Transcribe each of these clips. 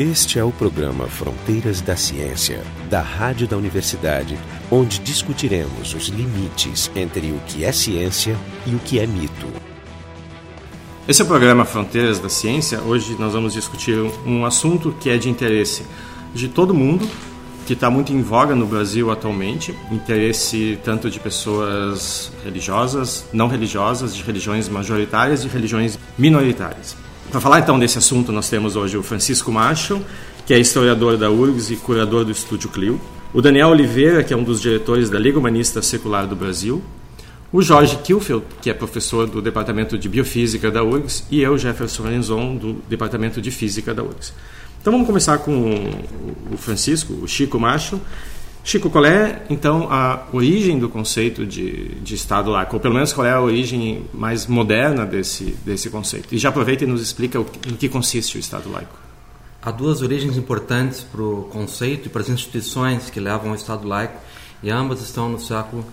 Este é o programa Fronteiras da Ciência, da Rádio da Universidade, onde discutiremos os limites entre o que é ciência e o que é mito. Esse é o programa Fronteiras da Ciência. Hoje nós vamos discutir um assunto que é de interesse de todo mundo, que está muito em voga no Brasil atualmente, interesse tanto de pessoas religiosas, não religiosas, de religiões majoritárias e religiões minoritárias. Para falar então desse assunto, nós temos hoje o Francisco Marshall, que é historiador da URGS e curador do Estúdio Clio, o Daniel Oliveira, que é um dos diretores da Liga Humanista Secular do Brasil, o Jorge Kilfeld, que é professor do Departamento de Biofísica da URGS, e eu, Jefferson Lenzon, do Departamento de Física da URGS. Então vamos começar com o Francisco, o Chico Marshall, Chico, qual é então a origem do conceito de, de Estado laico? Ou pelo menos qual é a origem mais moderna desse, desse conceito? E já aproveita e nos explica o, em que consiste o Estado laico. Há duas origens importantes para o conceito e para as instituições que levam ao Estado laico, e ambas estão no século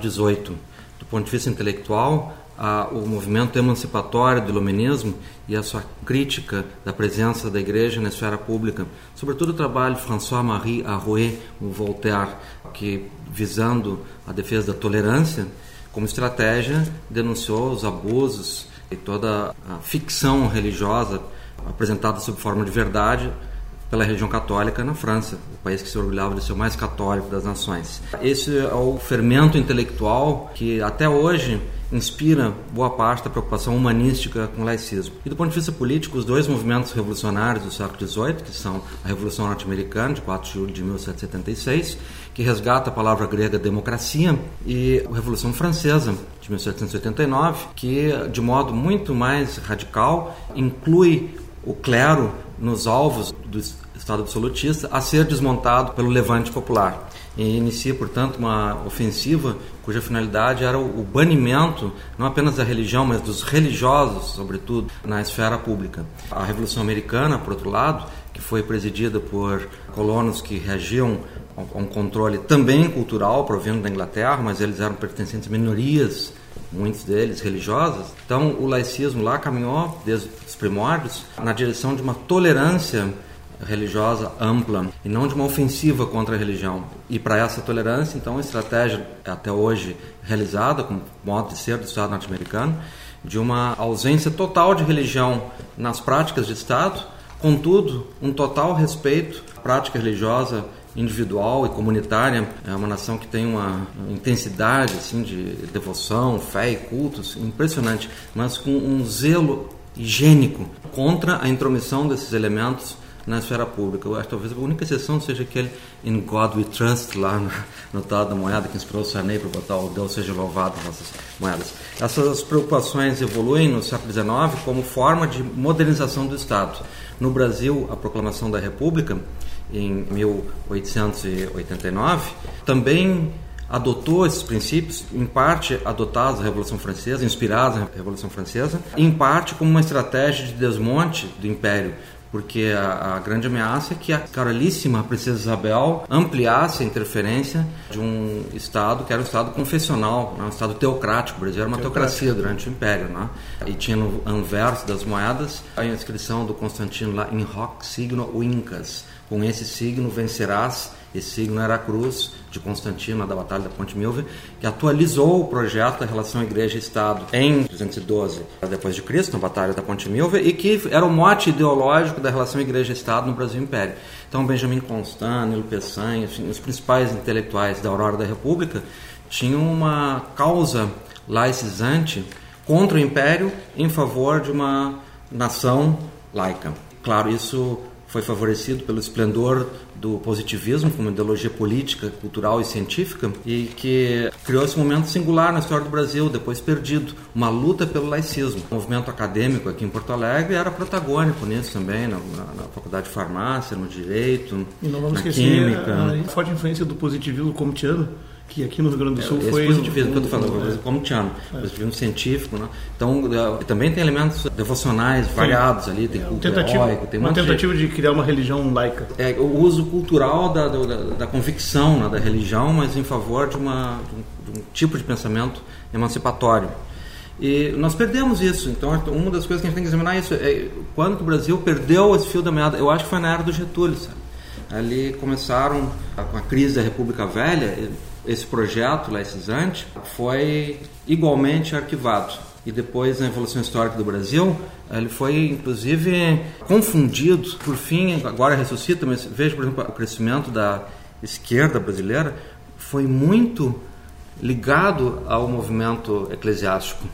XVIII. Ah, do ponto de vista intelectual, a, o movimento emancipatório do iluminismo e a sua crítica da presença da igreja na esfera pública, sobretudo o trabalho de François-Marie Arouet, o Voltaire, que visando a defesa da tolerância, como estratégia denunciou os abusos e toda a ficção religiosa apresentada sob forma de verdade pela religião católica na França, o país que se orgulhava de ser o mais católico das nações. Esse é o fermento intelectual que até hoje inspira boa parte da preocupação humanística com o laicismo. E do ponto de vista político, os dois movimentos revolucionários do século XVIII, que são a Revolução Norte-Americana, de 4 de julho de 1776, que resgata a palavra grega democracia, e a Revolução Francesa, de 1789, que, de modo muito mais radical, inclui o clero nos alvos do Estado absolutista a ser desmontado pelo levante popular. E inicia, portanto, uma ofensiva cuja finalidade era o banimento não apenas da religião, mas dos religiosos, sobretudo, na esfera pública. A Revolução Americana, por outro lado, que foi presidida por colonos que reagiam a um controle também cultural provindo da Inglaterra, mas eles eram pertencentes a minorias, muitos deles religiosas. Então, o laicismo lá caminhou desde os primórdios na direção de uma tolerância religiosa ampla e não de uma ofensiva contra a religião. E para essa tolerância, então, a estratégia até hoje realizada, como modo de ser do Estado norte-americano, de uma ausência total de religião nas práticas de Estado, contudo, um total respeito à prática religiosa individual e comunitária. É uma nação que tem uma intensidade assim de devoção, fé e cultos impressionante, mas com um zelo higiênico contra a intromissão desses elementos na esfera pública. Eu acho que talvez a única exceção seja aquele In God We Trust lá no, no tal da moeda que inspirou o Sarney para botar o Deus seja louvado nessas moedas. Essas preocupações evoluem no século XIX como forma de modernização do Estado. No Brasil, a proclamação da República em 1889 também adotou esses princípios, em parte adotados na Revolução Francesa, inspirados na Revolução Francesa, em parte como uma estratégia de desmonte do Império porque a, a, grande ameaça é que a carolíssima princesa Isabel ampliasse a interferência de um Estado que era um Estado confessional, né? um Estado teocrático. O Brasil era uma teocracia durante o Império. Né? E tinha no anverso das moedas a inscrição do Constantino lá, in hoc signo Incas. Com esse signo vencerás esse signo era a cruz de Constantino, da Batalha da Ponte Milvia, que atualizou o projeto da relação Igreja-Estado em 212 depois de Cristo, na Batalha da Ponte Milvia, e que era o mote ideológico da relação Igreja-Estado no Brasil Império. Então, Benjamin Constant, Nilo Peçanha, os principais intelectuais da Aurora da República tinham uma causa laicizante contra o Império em favor de uma nação laica. Claro, isso foi favorecido pelo esplendor do positivismo como ideologia política, cultural e científica e que criou esse momento singular na história do Brasil, depois perdido, uma luta pelo laicismo. O movimento acadêmico aqui em Porto Alegre era protagônico nisso também, na, na, na faculdade de farmácia, no direito, e não vamos na esquecer química. A, a forte influência do positivismo comtiano que aqui no Rio Grande do Sul esse foi positivismo que eu estou falando, é. como Tiano, é. positivismo científico, né? Então é, também tem elementos devocionais variados ali, tem culto tentativa, heróico, tem uma tentativa de... de... criar uma religião laica. É o uso cultural da, da, da convicção, né, da religião, mas em favor de, uma, de um, de um tipo de pensamento emancipatório. E nós perdemos isso. Então, uma das coisas que a gente tem que examinar é isso é quando o Brasil perdeu esse fio da meada. Eu acho que foi na era do Getúlio, sabe? Ali começaram com a crise da República Velha, esse projeto laicizante foi igualmente arquivado. E depois, na evolução histórica do Brasil, ele foi inclusive confundido. Por fim, agora ressuscita, mas veja, por exemplo, o crescimento da esquerda brasileira foi muito ligado ao movimento eclesiástico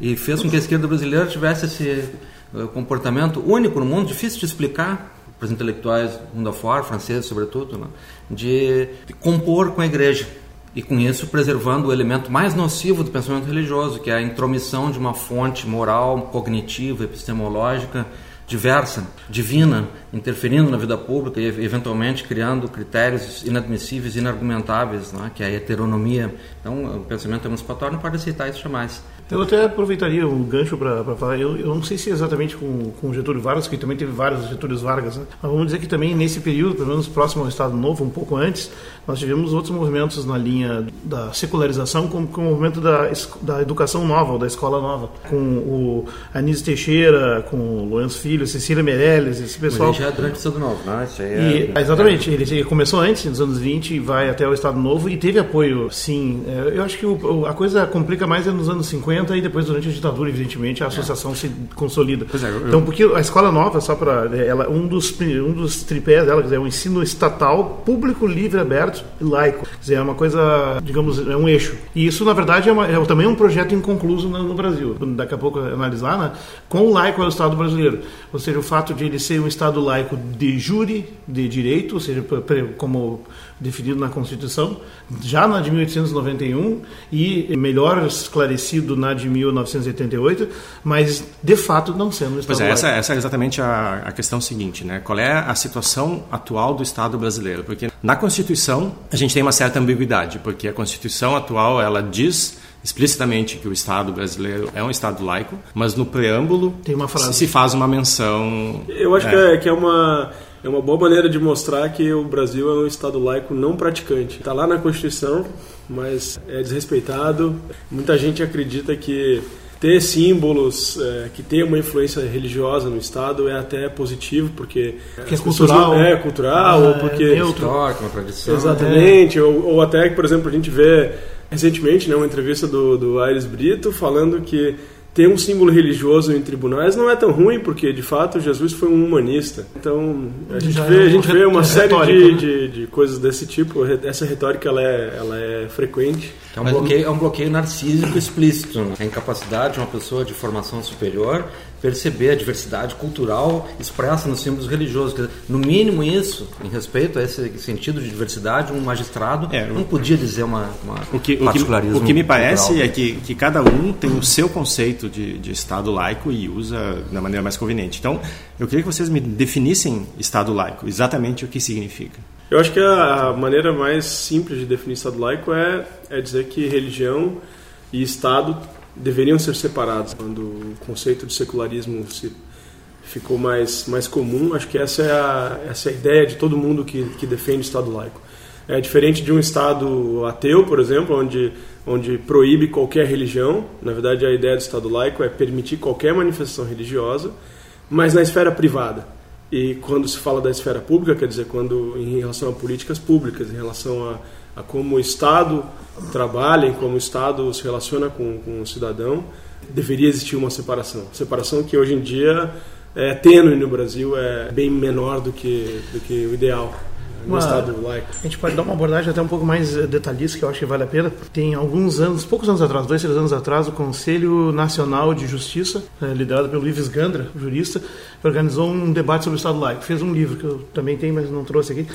e fez com que a esquerda brasileira tivesse esse eh, comportamento único no mundo, difícil de explicar para os intelectuais mundo afora, franceses sobretudo, né? de, de compor com a igreja e com isso preservando o elemento mais nocivo do pensamento religioso, que é a intromissão de uma fonte moral, cognitiva, epistemológica diversa, divina, interferindo na vida pública e eventualmente criando critérios inadmissíveis, inargumentáveis, né? que é a heteronomia. Então, o pensamento emancipatório não pode aceitar isso jamais. Eu até aproveitaria um gancho para falar, eu, eu, não sei se é exatamente com, com Getúlio Vargas, que também teve vários Getúlios Vargas, né? mas vamos dizer que também nesse período, pelo menos próximo ao Estado Novo, um pouco antes, nós tivemos outros movimentos na linha da secularização, como, como o movimento da, da educação nova, ou da escola nova, com o Anísio Teixeira, com o Lourenço Filho, Cecília Meirelles, esse pessoal. Mas já é durante o Estado Novo, né? Isso aí é... E, exatamente, ele começou antes, nos anos 20, e vai até o Estado Novo, e teve apoio, sim. É, eu acho que o, a coisa complica mais é nos anos 50 e depois durante a ditadura, evidentemente, a associação é. se consolida. É, eu... Então, porque a escola nova, só para ela, um dos um dos tripés dela, quer dizer, é um ensino estatal, público, livre, aberto e laico. Quer dizer, é uma coisa, digamos, é um eixo. E isso, na verdade, é, uma, é também um projeto inconcluso no, no, Brasil. Daqui a pouco analisar, né? Com o laico é o Estado brasileiro. Ou seja, o fato de ele ser um Estado laico de júri, de direito, ou seja, como definido na Constituição, já na de 1891 e melhor esclarecido na de 1988, mas de fato não sendo um Estado Pois é, essa, essa, é exatamente a, a questão seguinte, né? Qual é a situação atual do Estado brasileiro? Porque na Constituição a gente tem uma certa ambiguidade, porque a Constituição atual ela diz explicitamente que o Estado brasileiro é um Estado laico, mas no preâmbulo se faz uma menção. Eu acho é. que, é, que é uma é uma boa maneira de mostrar que o Brasil é um Estado laico não praticante. Está lá na Constituição, mas é desrespeitado. Muita gente acredita que ter símbolos é, que tem uma influência religiosa no Estado é até positivo, porque, porque é cultural. Não, é cultural, é, ou porque. É histórico, uma tradição. Exatamente, é. ou, ou até que, por exemplo, a gente vê recentemente né, uma entrevista do, do Aires Brito falando que ter um símbolo religioso em tribunais não é tão ruim, porque de fato Jesus foi um humanista. Então a gente vê, a gente vê uma série de, né? de, de, coisas desse tipo. Essa retórica ela é, ela é frequente. É um, bloqueio, é um bloqueio narcísico explícito. Né? A incapacidade de uma pessoa de formação superior perceber a diversidade cultural expressa nos símbolos religiosos. Dizer, no mínimo isso, em respeito a esse sentido de diversidade, um magistrado é, não podia dizer uma, uma o que, o que, o que me parece cultural. é que, que cada um tem o seu conceito de, de Estado laico e usa da maneira mais conveniente. Então, eu queria que vocês me definissem Estado laico, exatamente o que significa. Eu acho que a maneira mais simples de definir Estado laico é, é dizer que religião e Estado deveriam ser separados. Quando o conceito de secularismo se ficou mais, mais comum, acho que essa é a, essa é a ideia de todo mundo que, que defende Estado laico. É diferente de um Estado ateu, por exemplo, onde, onde proíbe qualquer religião. Na verdade, a ideia do Estado laico é permitir qualquer manifestação religiosa, mas na esfera privada. E quando se fala da esfera pública, quer dizer, quando em relação a políticas públicas, em relação a a como o Estado trabalha, em como o Estado se relaciona com, com o cidadão, deveria existir uma separação. Separação que hoje em dia é tênue no Brasil, é bem menor do que, do que o ideal Estado laico. A gente pode dar uma abordagem até um pouco mais detalhista, que eu acho que vale a pena. Tem alguns anos, poucos anos atrás, dois, três anos atrás, o Conselho Nacional de Justiça, é, liderado pelo Ives Gandra, jurista, organizou um debate sobre o Estado laico. Fez um livro que eu também tenho, mas não trouxe aqui,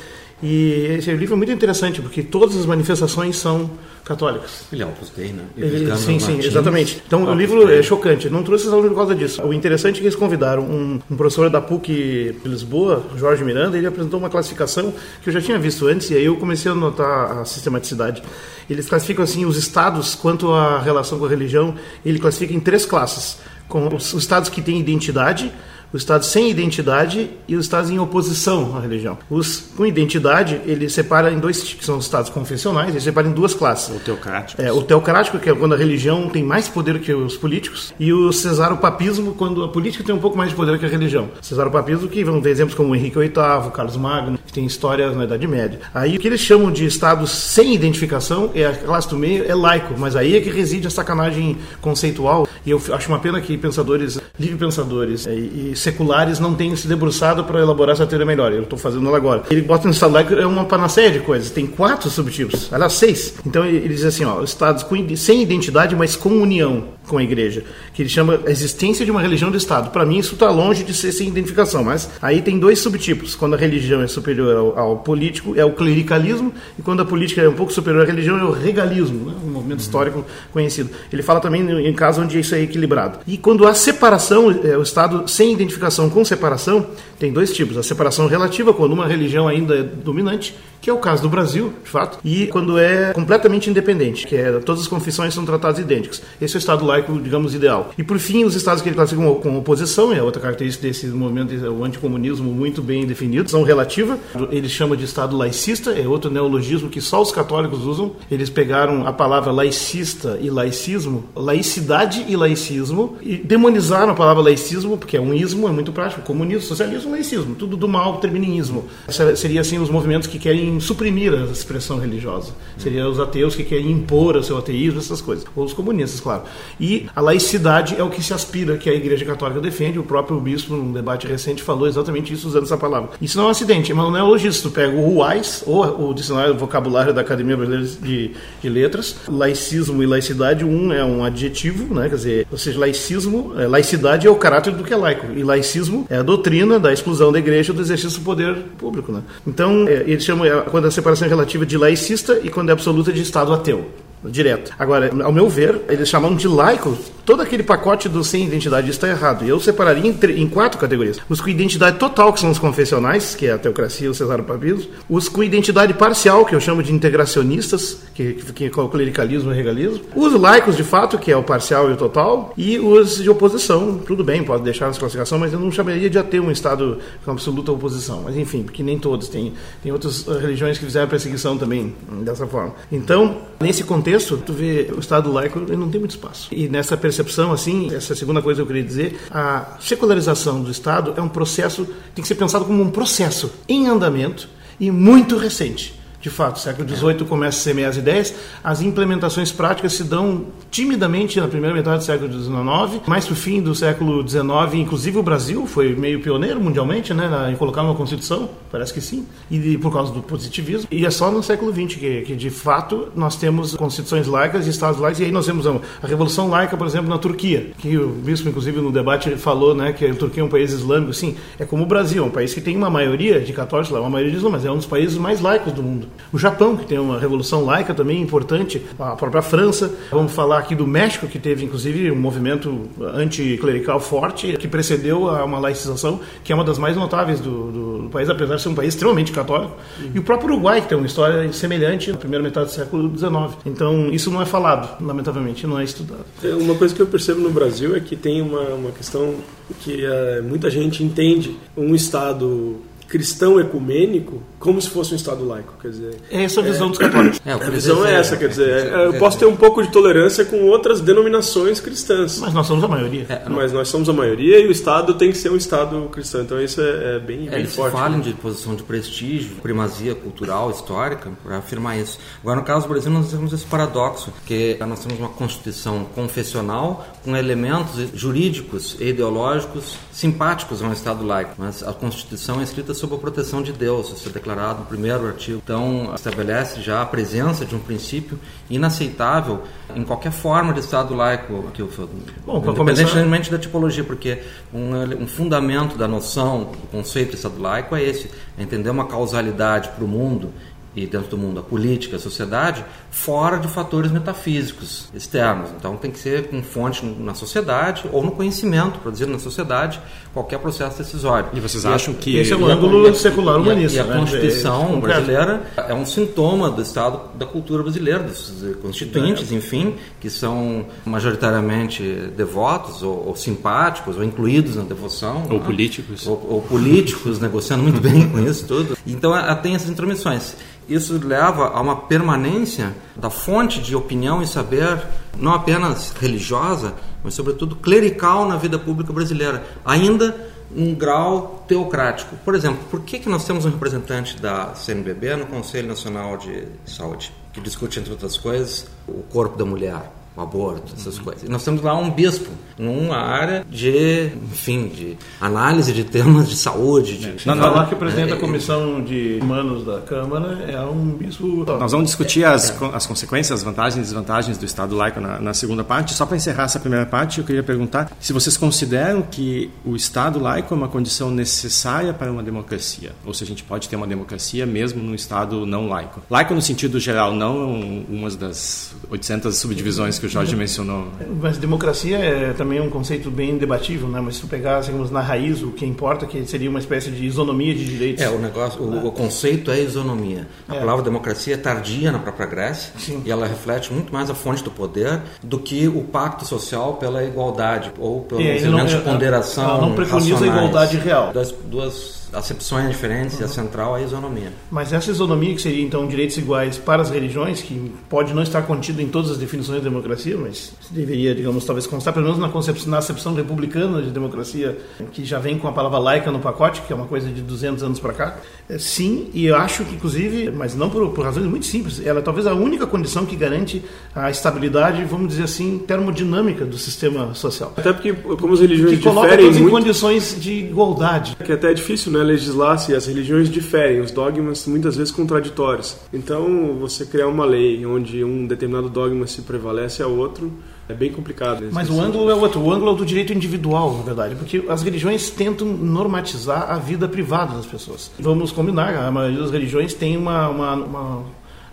e esse livro é muito interessante, porque todas as manifestações são católicas. Ele é Opus Dei, né? Ele, sim, sim, exatamente. Então Opus o livro Dei. é chocante. Não trouxe essa alunos por causa disso. O interessante é que eles convidaram um, um, professor da PUC de Lisboa, Jorge Miranda, ele apresentou uma classificação que eu já tinha visto antes, e aí eu comecei a notar a sistematicidade. Eles classificam assim os estados quanto à relação com a religião, ele classifica em três classes com os, os estados que têm identidade, os estados sem identidade e os estados em oposição à religião. Os com identidade, ele separa em dois que são os estados confessionais, ele separa em duas classes. O teocrático. É, o teocrático, que é quando a religião tem mais poder que os políticos, e o cesaropapismo, quando a política tem um pouco mais de poder que a religião. Cesaropapismo, que vão ter exemplos como Henrique VIII, Carlos Magno, que tem histórias na Idade Média. Aí o que eles chamam de estados sem identificação, é a classe do meio, é laico, mas aí é que reside a sacanagem conceitual, e eu acho uma pena que pensadores, livre pensadores é, e, e seculares não tenham se debruçado para elaborar essa teoria melhor. Eu estou fazendo ela agora. Ele bota no estado é uma panaceia de coisas. Tem quatro subtipos, aliás, seis. Então ele diz assim, ó, estados com, sem identidade, mas com união com a igreja, que ele chama a existência de uma religião de Estado. Para mim, isso está longe de ser sem identificação, mas aí tem dois subtipos. Quando a religião é superior ao, ao, político, é o clericalismo, e quando a política é um pouco superior à religião, é o regalismo, né? um movimento uhum. histórico conhecido. Ele fala também em casos onde isso é equilibrado. E quando há separação, é, o Estado sem identificação com separação, tem dois tipos. A separação relativa, quando uma religião ainda é dominante, que é o caso do Brasil, de fato, e quando é completamente independente, que é todas as confissões são tratadas idênticas. Esse é o Estado laico, digamos, ideal. E por fim, os estados que ele classifica como oposição, é outra característica desse movimento, o anticomunismo muito bem definido, são relativa. Ele chama de Estado laicista, é outro neologismo que só os católicos usam. Eles pegaram a palavra laicista e laicismo, laicidade e laicismo, e demonizaram a palavra laicismo, porque é um ismo, é muito prático, comunismo, socialismo, laicismo, tudo do mal termina em ismo. Seria assim os movimentos que querem suprimir a expressão religiosa. Seria os ateus que querem impor o seu ateísmo, essas coisas. Ou os comunistas, claro. E a laicidade é o que se aspira, que a Igreja Católica defende. O próprio bispo, num debate recente, falou exatamente isso usando essa palavra. Isso não é um acidente, mas não é logista. Tu pega o UAIS, ou o Dicionário do Vocabulário da Academia Brasileira de, de Letras, laicismo e laicidade, um é um adjetivo, né? quer dizer, ou seja, laicismo, é, laicidade é o caráter do que é laico, e laicismo é a doutrina da exclusão da igreja do exercício do poder público. Né? Então, é, ele chama quando a separação é relativa de laicista e quando é absoluta de Estado ateu direto. Agora, ao meu ver, eles chamam de laico todo aquele pacote do sem identidade está errado. Eu separaria em, em, quatro categorias. Os com identidade total, que são os confessionais, que é a teocracia, o Cesar Papiso. Os com identidade parcial, que eu chamo de integracionistas, que, que, que é o clericalismo e regalismo. Os laicos, de fato, que é o parcial e o total. E os de oposição. Tudo bem, pode deixar nessa classificação, mas eu não chamaria de ateu um Estado com absoluta oposição. Mas enfim, porque nem todos. Tem, tem outras religiões que fizeram perseguição também dessa forma. Então, nesse contexto, tu vê o Estado laico ele não tem muito espaço. E nessa percepção, assim, essa é segunda coisa que eu queria dizer, a secularização do Estado é um processo, tem que ser pensado como um processo em andamento e muito recente de fato, século XVIII começa a semear as ideias, as implementações práticas se dão timidamente na primeira metade do século XIX, mais para o fim do século XIX, inclusive o Brasil foi meio pioneiro mundialmente né, em colocar uma Constituição, parece que sim, e por causa do positivismo, e é só no século XX que, que de fato nós temos constituições laicas e estados laicos, e aí nós temos a, a Revolução Laica, por exemplo, na Turquia, que o bispo, inclusive, no debate falou né, que a Turquia é um país islâmico, sim, é como o Brasil, é um país que tem uma maioria de católicos lá, uma maioria de islâmicos, mas é um dos países mais laicos do mundo. O Japão, que tem uma revolução laica também importante, a própria França. Vamos falar aqui do México, que teve inclusive um movimento anticlerical forte, que precedeu a uma laicização, que é uma das mais notáveis do, do, do país, apesar de ser um país extremamente católico. Uhum. E o próprio Uruguai, que tem uma história semelhante na primeira metade do século XIX. Então, isso não é falado, lamentavelmente, não é estudado. É, uma coisa que eu percebo no Brasil é que tem uma, uma questão que é, muita gente entende um Estado cristão ecumênico como se fosse um Estado laico. Quer dizer, é essa a visão é, dos católicos. É, a visão é essa, quer dizer, é, eu posso ter um pouco de tolerância com outras denominações cristãs. Mas nós somos a maioria. É, mas nós somos a maioria e o Estado tem que ser um Estado cristão. Então isso é, bem, bem eles forte. Eles falam né? de posição de prestígio, primazia cultural, histórica, para afirmar isso. Agora, no caso do Brasil, nós temos esse paradoxo, que nós temos uma Constituição confessional com elementos jurídicos e ideológicos simpáticos a um Estado laico. Mas a Constituição é escrita sob a proteção de Deus, isso é declarado no primeiro artigo. Então, estabelece já a presença de um princípio inaceitável em qualquer forma de Estado laico, que eu, Bom, independentemente começar... da tipologia, porque um, um, fundamento da noção do conceito de Estado laico é esse, é entender uma causalidade para o mundo e dentro do mundo a política, a sociedade, fora de fatores metafísicos externos. Então tem que ser com fonte na sociedade ou no conhecimento produzido na sociedade qualquer processo decisório. E vocês acham e, que esse é o ângulo secular humanista? E a, e a né? Constituição é, brasileira é um sintoma do estado da cultura brasileira, dos constituintes, é. enfim, que são majoritariamente devotos ou, ou, simpáticos ou incluídos na devoção, ou né? políticos, ou, ou políticos negociando muito bem com isso tudo. Então tem essas intromissões. Isso leva a uma permanência da fonte de opinião e saber, não apenas religiosa, mas sobretudo clerical na vida pública brasileira, ainda um grau teocrático. Por exemplo, por que, que nós temos um representante da CNBB no Conselho Nacional de Saúde, que discute, entre outras coisas, o corpo da mulher? O aborto, essas coisas. E nós temos lá um bispo, numa área de, enfim, de análise de temas de saúde. De, é. Não, lá que o presidente é, da Comissão de Humanos da Câmara é um bispo... Nós vamos discutir as, as consequências, as vantagens e desvantagens do Estado laico na, na segunda parte. Só para encerrar essa primeira parte, eu queria perguntar se vocês consideram que o Estado laico é uma condição necessária para uma democracia, ou se a gente pode ter uma democracia mesmo num Estado não laico. Laico no sentido geral, não uma das 800 subdivisões que que o Jorge mencionou. Mas democracia é também um conceito bem debatível, né? Mas se tu pegar, digamos, na raiz, o que importa é que seria uma espécie de isonomia de direitos. É, o negócio, o, o conceito é isonomia. A é. palavra democracia é tardia na própria Grécia Sim. e ela reflete muito mais a fonte do poder do que o pacto social pela igualdade ou pelos é, elementos não, de ponderação. Ela não preconiza a igualdade real. Das duas acepções diferentes uhum. e a central é a isonomia. Mas essa isonomia, que seria então direitos iguais para as religiões, que pode não estar contido em todas as definições de democracia, mas deveria, digamos, talvez constar, pelo menos na concepção, na acepção republicana de democracia, que já vem com a palavra laica no pacote, que é uma coisa de 200 anos para cá. É, sim, e eu acho que, inclusive, mas não por, por razões muito simples, ela é talvez a única condição que garante a estabilidade, vamos dizer assim, termodinâmica do sistema social. Até porque, como as religiões que coloca diferem todos muito... em condições de igualdade. Que até é difícil, né? Legislar se as religiões diferem, os dogmas muitas vezes contraditórios. Então, você criar uma lei onde um determinado dogma se prevalece a outro é bem complicado. Mas o ângulo é outro. O ângulo é do direito individual, na verdade, porque as religiões tentam normatizar a vida privada das pessoas. Vamos combinar, a maioria das religiões tem uma, uma, uma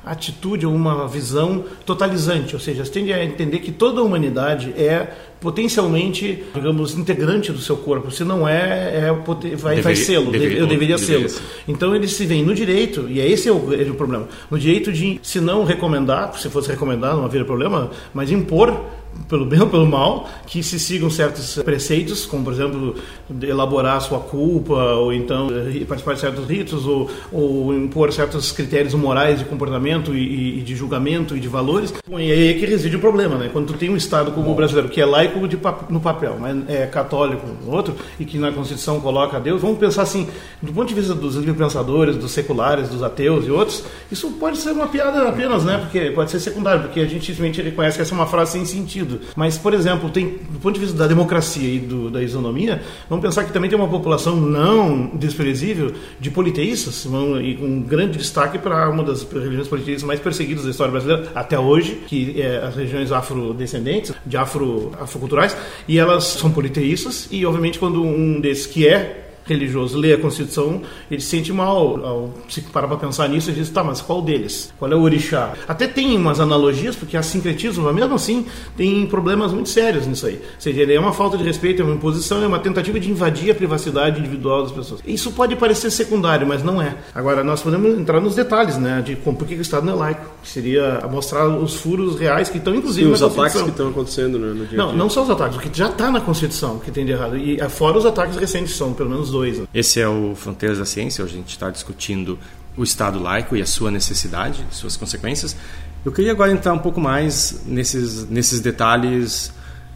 atitude ou uma visão totalizante, ou seja, você tende a entender que toda a humanidade é potencialmente, digamos, integrante do seu corpo. Se não é, é vai, vai. Deveria, eu deveria, sê-lo. Então eles se veem no direito, e é esse é o, é o problema, no direito de, se não recomendar, se fosse recomendar não haveria problema, mas impor pelo bem ou pelo mal, que se sigam certos preceitos, como por exemplo elaborar sua culpa, ou então eh, participar de certos ritos, ou, ou impor certos critérios morais de comportamento e, e, de julgamento e de valores. Bom, e aí é que reside o problema, né? Quando tu tem um Estado como o brasileiro, que é laico de, no papel, mas é católico no outro, e que na Constituição coloca Deus, vamos pensar assim, do ponto de vista dos livre pensadores, dos seculares, dos ateus e outros, isso pode ser uma piada apenas, né? Porque pode ser secundário, porque a gente simplesmente reconhece que essa é uma frase sem sentido sentido. Mas, por exemplo, tem, do ponto de vista da democracia e do, da isonomia, vamos pensar que também tem uma população não desprezível de politeístas, e com um grande destaque para uma das religiões politeístas mais perseguidas da história brasileira até hoje, que é as regiões afrodescendentes, de afro, afroculturais, e elas são politeístas, e obviamente quando um desses que é religioso lê a Constituição, ele se sente mal ao se parar para pensar nisso e diz, tá, mas qual deles? Qual é o orixá? Até tem umas analogias, porque há sincretismo, mas mesmo assim tem problemas muito sérios nisso aí. Ou seja, ele é uma falta de respeito, é uma imposição, é uma tentativa de invadir a privacidade individual das pessoas. Isso pode parecer secundário, mas não é. Agora, nós podemos entrar nos detalhes, né, de como, por que o Estado não é laico, que seria mostrar os furos reais que estão, inclusive, Sim, os ataques que estão acontecendo né, no dia Não, não só os ataques, o que já está na Constituição, que tem de errado. E fora os ataques recentes, são pelo menos dois. Né? Esse é o Fronteiras da Ciência, a gente está discutindo o Estado laico e a sua necessidade, suas consequências. Eu queria agora entrar um pouco mais nesses, nesses detalhes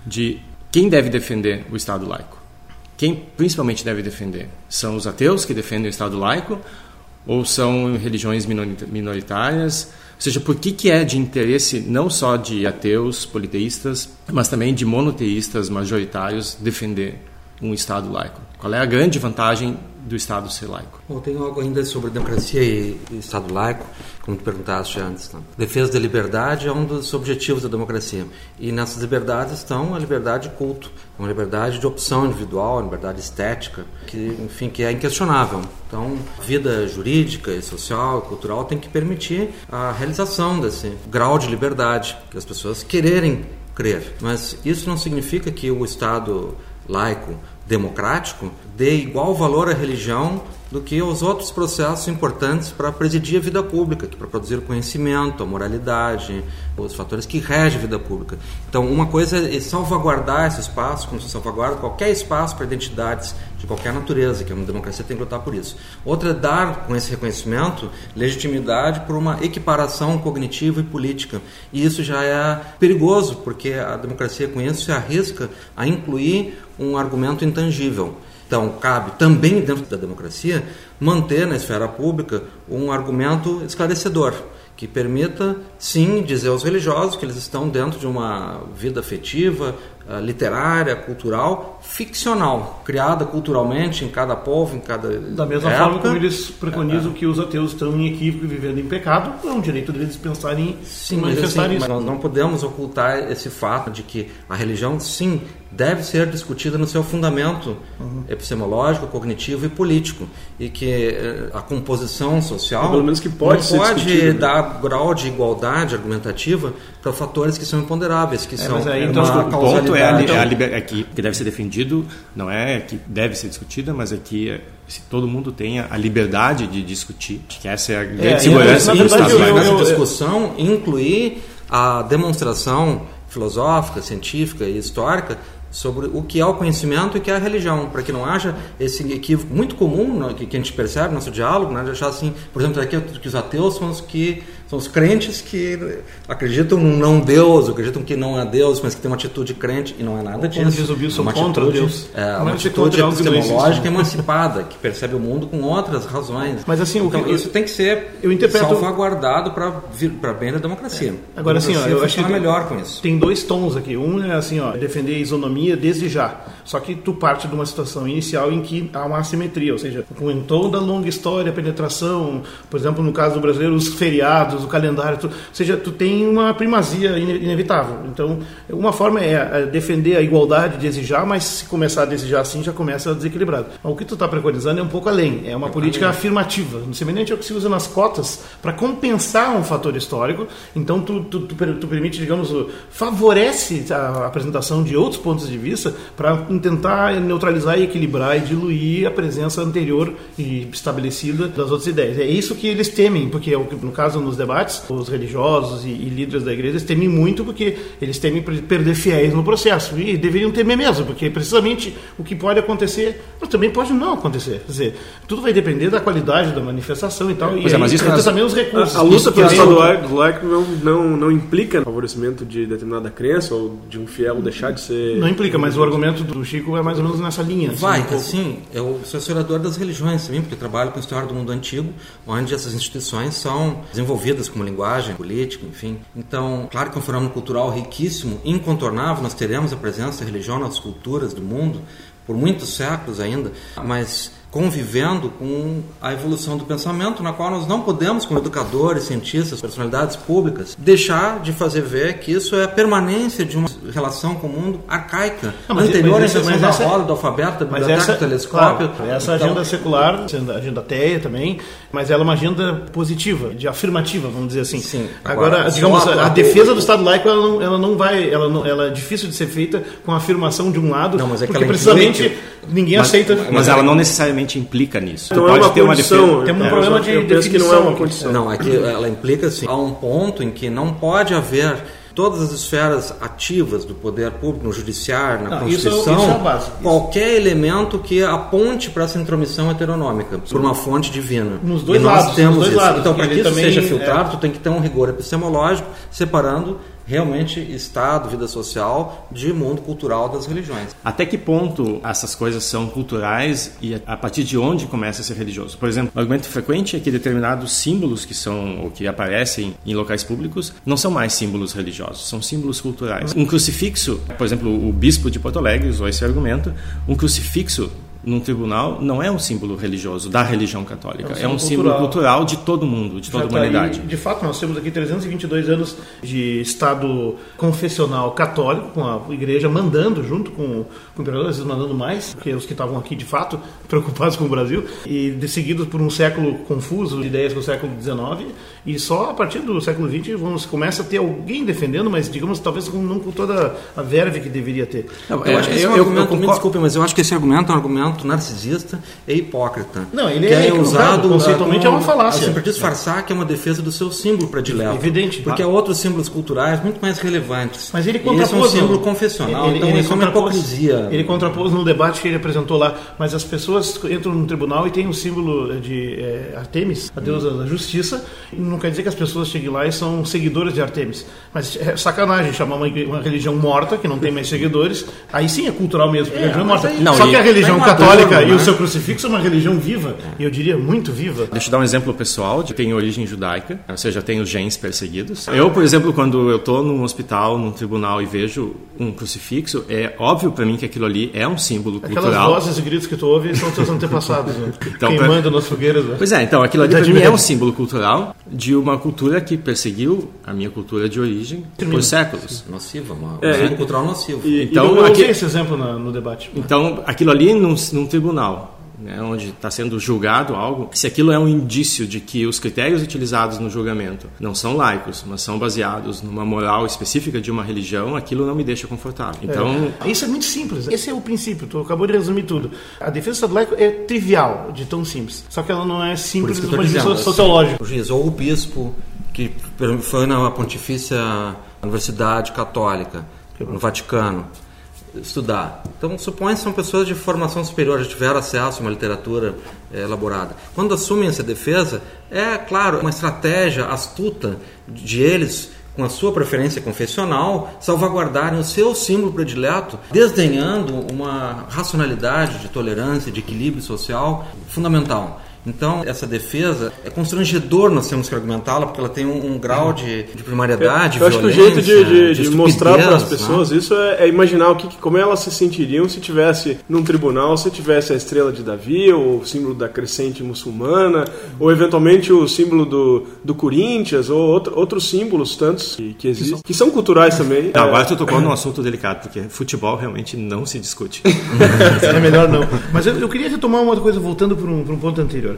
de quem deve defender o Estado laico. Quem principalmente deve defender? São os ateus que defendem o Estado laico ou são religiões minoritárias? Ou seja, por que, que é de interesse não só de ateus, politeístas, mas também de monoteístas majoritários defender um Estado laico? Qual é a grande vantagem do Estado ser laico? Bom, tem algo ainda sobre democracia e Estado laico, como tu perguntaste antes. Né? Defesa da liberdade é um dos objetivos da democracia. E nessas liberdades estão a liberdade de culto, uma liberdade de opção individual, a liberdade estética, que, enfim, que é inquestionável. Então, a vida jurídica e social e cultural tem que permitir a realização desse grau de liberdade, que as pessoas quererem crer. Mas isso não significa que o Estado laico democrático dê igual valor à religião do que aos outros processos importantes para presidir a vida pública, para produzir o conhecimento, a moralidade, os fatores que regem a vida pública. Então, uma coisa é salvaguardar esse espaço, como se salvaguarda qualquer espaço para identidades de qualquer natureza, que é uma democracia tem que lutar por isso. Outra é dar, com esse reconhecimento, legitimidade por uma equiparação cognitiva e política. E isso já é perigoso, porque a democracia com isso se arrisca a incluir um argumento intangível. Então, cabe também dentro da democracia manter na esfera pública um argumento esclarecedor que permita, sim, dizer aos religiosos que eles estão dentro de uma vida afetiva, literária, cultural, ficcional, criada culturalmente em cada povo, em cada Da mesma época. forma como eles preconizam que os ateus estão em equívoco e vivendo em pecado, é um direito deles pensarem em Sim, manifestar assim, isso. mas nós não podemos ocultar esse fato de que a religião, sim, deve ser discutida no seu fundamento Uhum. epistemológico, cognitivo e político. E que eh, a composição social Ou pelo menos que pode não ser pode discutida, né? dar grau de igualdade argumentativa para fatores que são imponderáveis, que são mas aí, uma então, o ponto é a, é a liber- é que, que deve ser defendido, não é que deve ser discutida, mas é que é, se todo mundo tenha a liberdade de discutir, que essa é a grande É, segurança do Estado eu- nessa discussão incluir a demonstração filosófica, científica e histórica sobre o que é o conhecimento e o que é a religião, para que não haja esse equívoco muito comum né, que, que a gente percebe no nosso diálogo, né, de achar assim, por exemplo, aqui que os ateus são os que são os crentes que acreditam num não Deus, acreditam que não é Deus, mas que tem uma atitude crente e não é nada disso. Como diz o são é contra atitude, Deus. É, uma é atitude epistemológica emancipada, que percebe o mundo com outras razões. Mas, assim, então, que- isso tem que ser eu interpreto- salvaguardado para bem da democracia. Agora, A assim, ó, eu acho que melhor com isso. Tem dois tons aqui. Um é assim, ó, defender a isonomia desde já. Só que tu parte de uma situação inicial em que há uma assimetria, ou seja, com toda a longa história, a penetração, por exemplo, no caso do brasileiro, os feriados, o calendário, tu, ou seja, tu tem uma primazia ine- inevitável. Então, uma forma é é defender a igualdade de exigir, mas se começar a desejar assim, já começa desequilibrado. O que tu está preconizando é um pouco além, é uma política afirmativa, semelhante ao que se usa nas cotas para compensar um fator histórico. Então, tu, tu, tu, tu permite, digamos, favorece a apresentação de outros pontos de vista para tentar neutralizar e equilibrar e diluir a presença anterior e estabelecida das outras ideias. É isso que eles temem, porque é no caso nos debates, os religiosos e, e líderes da igreja temem muito porque eles temem per- perder fiéis no processo e deveriam temer mesmo, porque precisamente o que pode acontecer, mas também pode não acontecer. Quer dizer, tudo vai depender da qualidade da manifestação e tal. Pois e é, mas aí isso nós- também os recursos. A, a luta pelo é Estado outra- laico, laico não, não, não implica favorecimento de determinada crença ou de um fiel deixar de ser. Não implica, mas o argumento do Chico é mais ou menos nessa linha. assim, Vai, um pouco. assim, eu sou historiador das religiões também, porque trabalho com história do mundo antigo, onde essas instituições são desenvolvidas como linguagem política, enfim. Então, claro que é um fenômeno cultural riquíssimo, incontornável, nós teremos a presença da religião nas culturas do mundo por muitos séculos ainda, mas convivendo com a evolução do pensamento, na qual nós não podemos, como educadores, cientistas, personalidades públicas, deixar de fazer ver que isso é a permanência de uma relação com o mundo arcaica, Ah, mas- anterior à mas essa- invenção mas da roda, do alfabeto, da biblioteca, essa, do telescópio. claro, essa Então, agenda secular, agenda ateia também, mas ela é uma agenda positiva, de afirmativa, vamos dizer assim. Sim. Agora, Agora, digamos, só a, a- defesa do Estado laico, ela não, ela não vai, ela, não, ela é difícil de ser feita com a afirmação de um lado, Não, mas é que porque ela precisamente ninguém Mas, aceita. mas ela não necessariamente implica nisso. Não Tu é pode uma ter uma condição. defesa. Temos um É, problema de que não é definição uma aqui. condição. Não, é que ela implica assim, há um ponto em que não pode haver todas as esferas ativas do poder público, no judiciário, na Não, isso é- Constituição, isso é a base, isso. qualquer elemento que aponte para essa intromissão heteronômica, por uma fonte divina. Nos dois e nós lados, temos nos dois isso. lados, Então, para que isso seja é- filtrado, tu tem que ter um rigor epistemológico separando realmente Estado, vida social, de mundo cultural das religiões. Até que ponto essas coisas são culturais e a partir de onde começa a ser religioso? Por exemplo, o argumento frequente é que determinados símbolos que são ou que aparecem em locais públicos não são mais símbolos religiosos, são símbolos culturais. Um crucifixo, por exemplo, o bispo de Porto Alegre usou esse argumento, um crucifixo num tribunal não é um símbolo religioso da religião católica, é um, é um símbolo cultural de todo mundo, de toda a humanidade. de fato, nós temos aqui 322 anos de Estado confessional católico, com a igreja mandando junto com, com o imperador, às vezes mandando mais, porque os que estavam aqui de fato preocupados com o Brasil, e de, seguidos por um século confuso de ideias do século XIX, e só a partir do século XX vamos, começa a ter alguém defendendo, mas digamos, talvez não com toda a verve que deveria ter. Não, eu, acho que eu, é argumento, eu, eu, me desculpe, mas eu acho que esse argumento é um argumento narcisista e hipócrita. Não, ele que é, é usado conceitualmente é uma falácia. Sempre disfarçar que é uma defesa do seu símbolo predileto. Evidente. Porque há outros símbolos culturais muito mais relevantes. Mas ele contrapôs. Esse é um símbolo confessional, ele, então ele isso é uma hipocrisia. Ele contrapôs no debate que ele apresentou lá. Mas as pessoas entram no tribunal e tem um símbolo de é, Artemis, a deusa da justiça. Não quer dizer que as pessoas cheguem lá e são seguidoras de Artemis. Mas é sacanagem chamar uma, uma religião morta, que não tem mais seguidores. Aí sim é cultural mesmo, porque é, a religião é morta. Não, Só que a religião católica católica né? e o seu crucifixo é uma religião viva, e eu diria muito viva. Deixa eu dar um exemplo pessoal de tem origem judaica, ou seja, tem os genes perseguidos. Eu, por exemplo, quando eu estou num hospital, num tribunal e vejo um crucifixo, é óbvio para mim que aquilo ali é um símbolo Aquelas cultural. Aquelas vozes e gritos que tu ouve são teus antepassados, né? então, queimando pra... nas fogueiras. Né? Pois é, então aquilo ali para mim é um símbolo cultural de uma cultura que perseguiu a minha cultura de origem por séculos. Nociva, uma, é, um símbolo cultural nocivo. E, então, eu aqui... esse exemplo na, no debate. Então, aquilo ali num, num tribunal né, onde está sendo julgado algo, se aquilo é um indício de que os critérios utilizados no julgamento não são laicos, mas são baseados numa moral específica de uma religião, aquilo não me deixa confortável. Então, é. isso é muito simples. Esse é o princípio. Tu acabou de resumir tudo. A defesa do Estado laico é trivial, de tão simples. Só que ela não é simples do ponto de vista sociológico. O juiz ou o bispo que foi na Pontifícia Universidade Católica no Vaticano estudar. Então, supõe que são pessoas de formação superior, já tiveram acesso a uma literatura é, elaborada. Quando assumem essa defesa, é, claro, uma estratégia astuta de eles com a sua preferência confessional, salvaguardarem o seu símbolo predileto, desdenhando uma racionalidade de tolerância, de equilíbrio social fundamental. Então, essa defesa é constrangedor nós temos que argumentá-la, porque ela tem um, um grau de, de primariedade, Eu, eu acho que o jeito de, de, de, de mostrar para as né? pessoas né? isso é, é, imaginar o que, como elas se sentiriam se tivesse num tribunal, se tivesse a estrela de Davi, ou o símbolo da crescente muçulmana, ou eventualmente o símbolo do, do Corinthians, ou outro, outros símbolos tantos que, que existem, que são culturais também. Não, agora tu tocou num assunto delicado, porque futebol realmente não se discute. é melhor não. Mas eu, eu queria retomar uma coisa, voltando para um, um ponto anterior.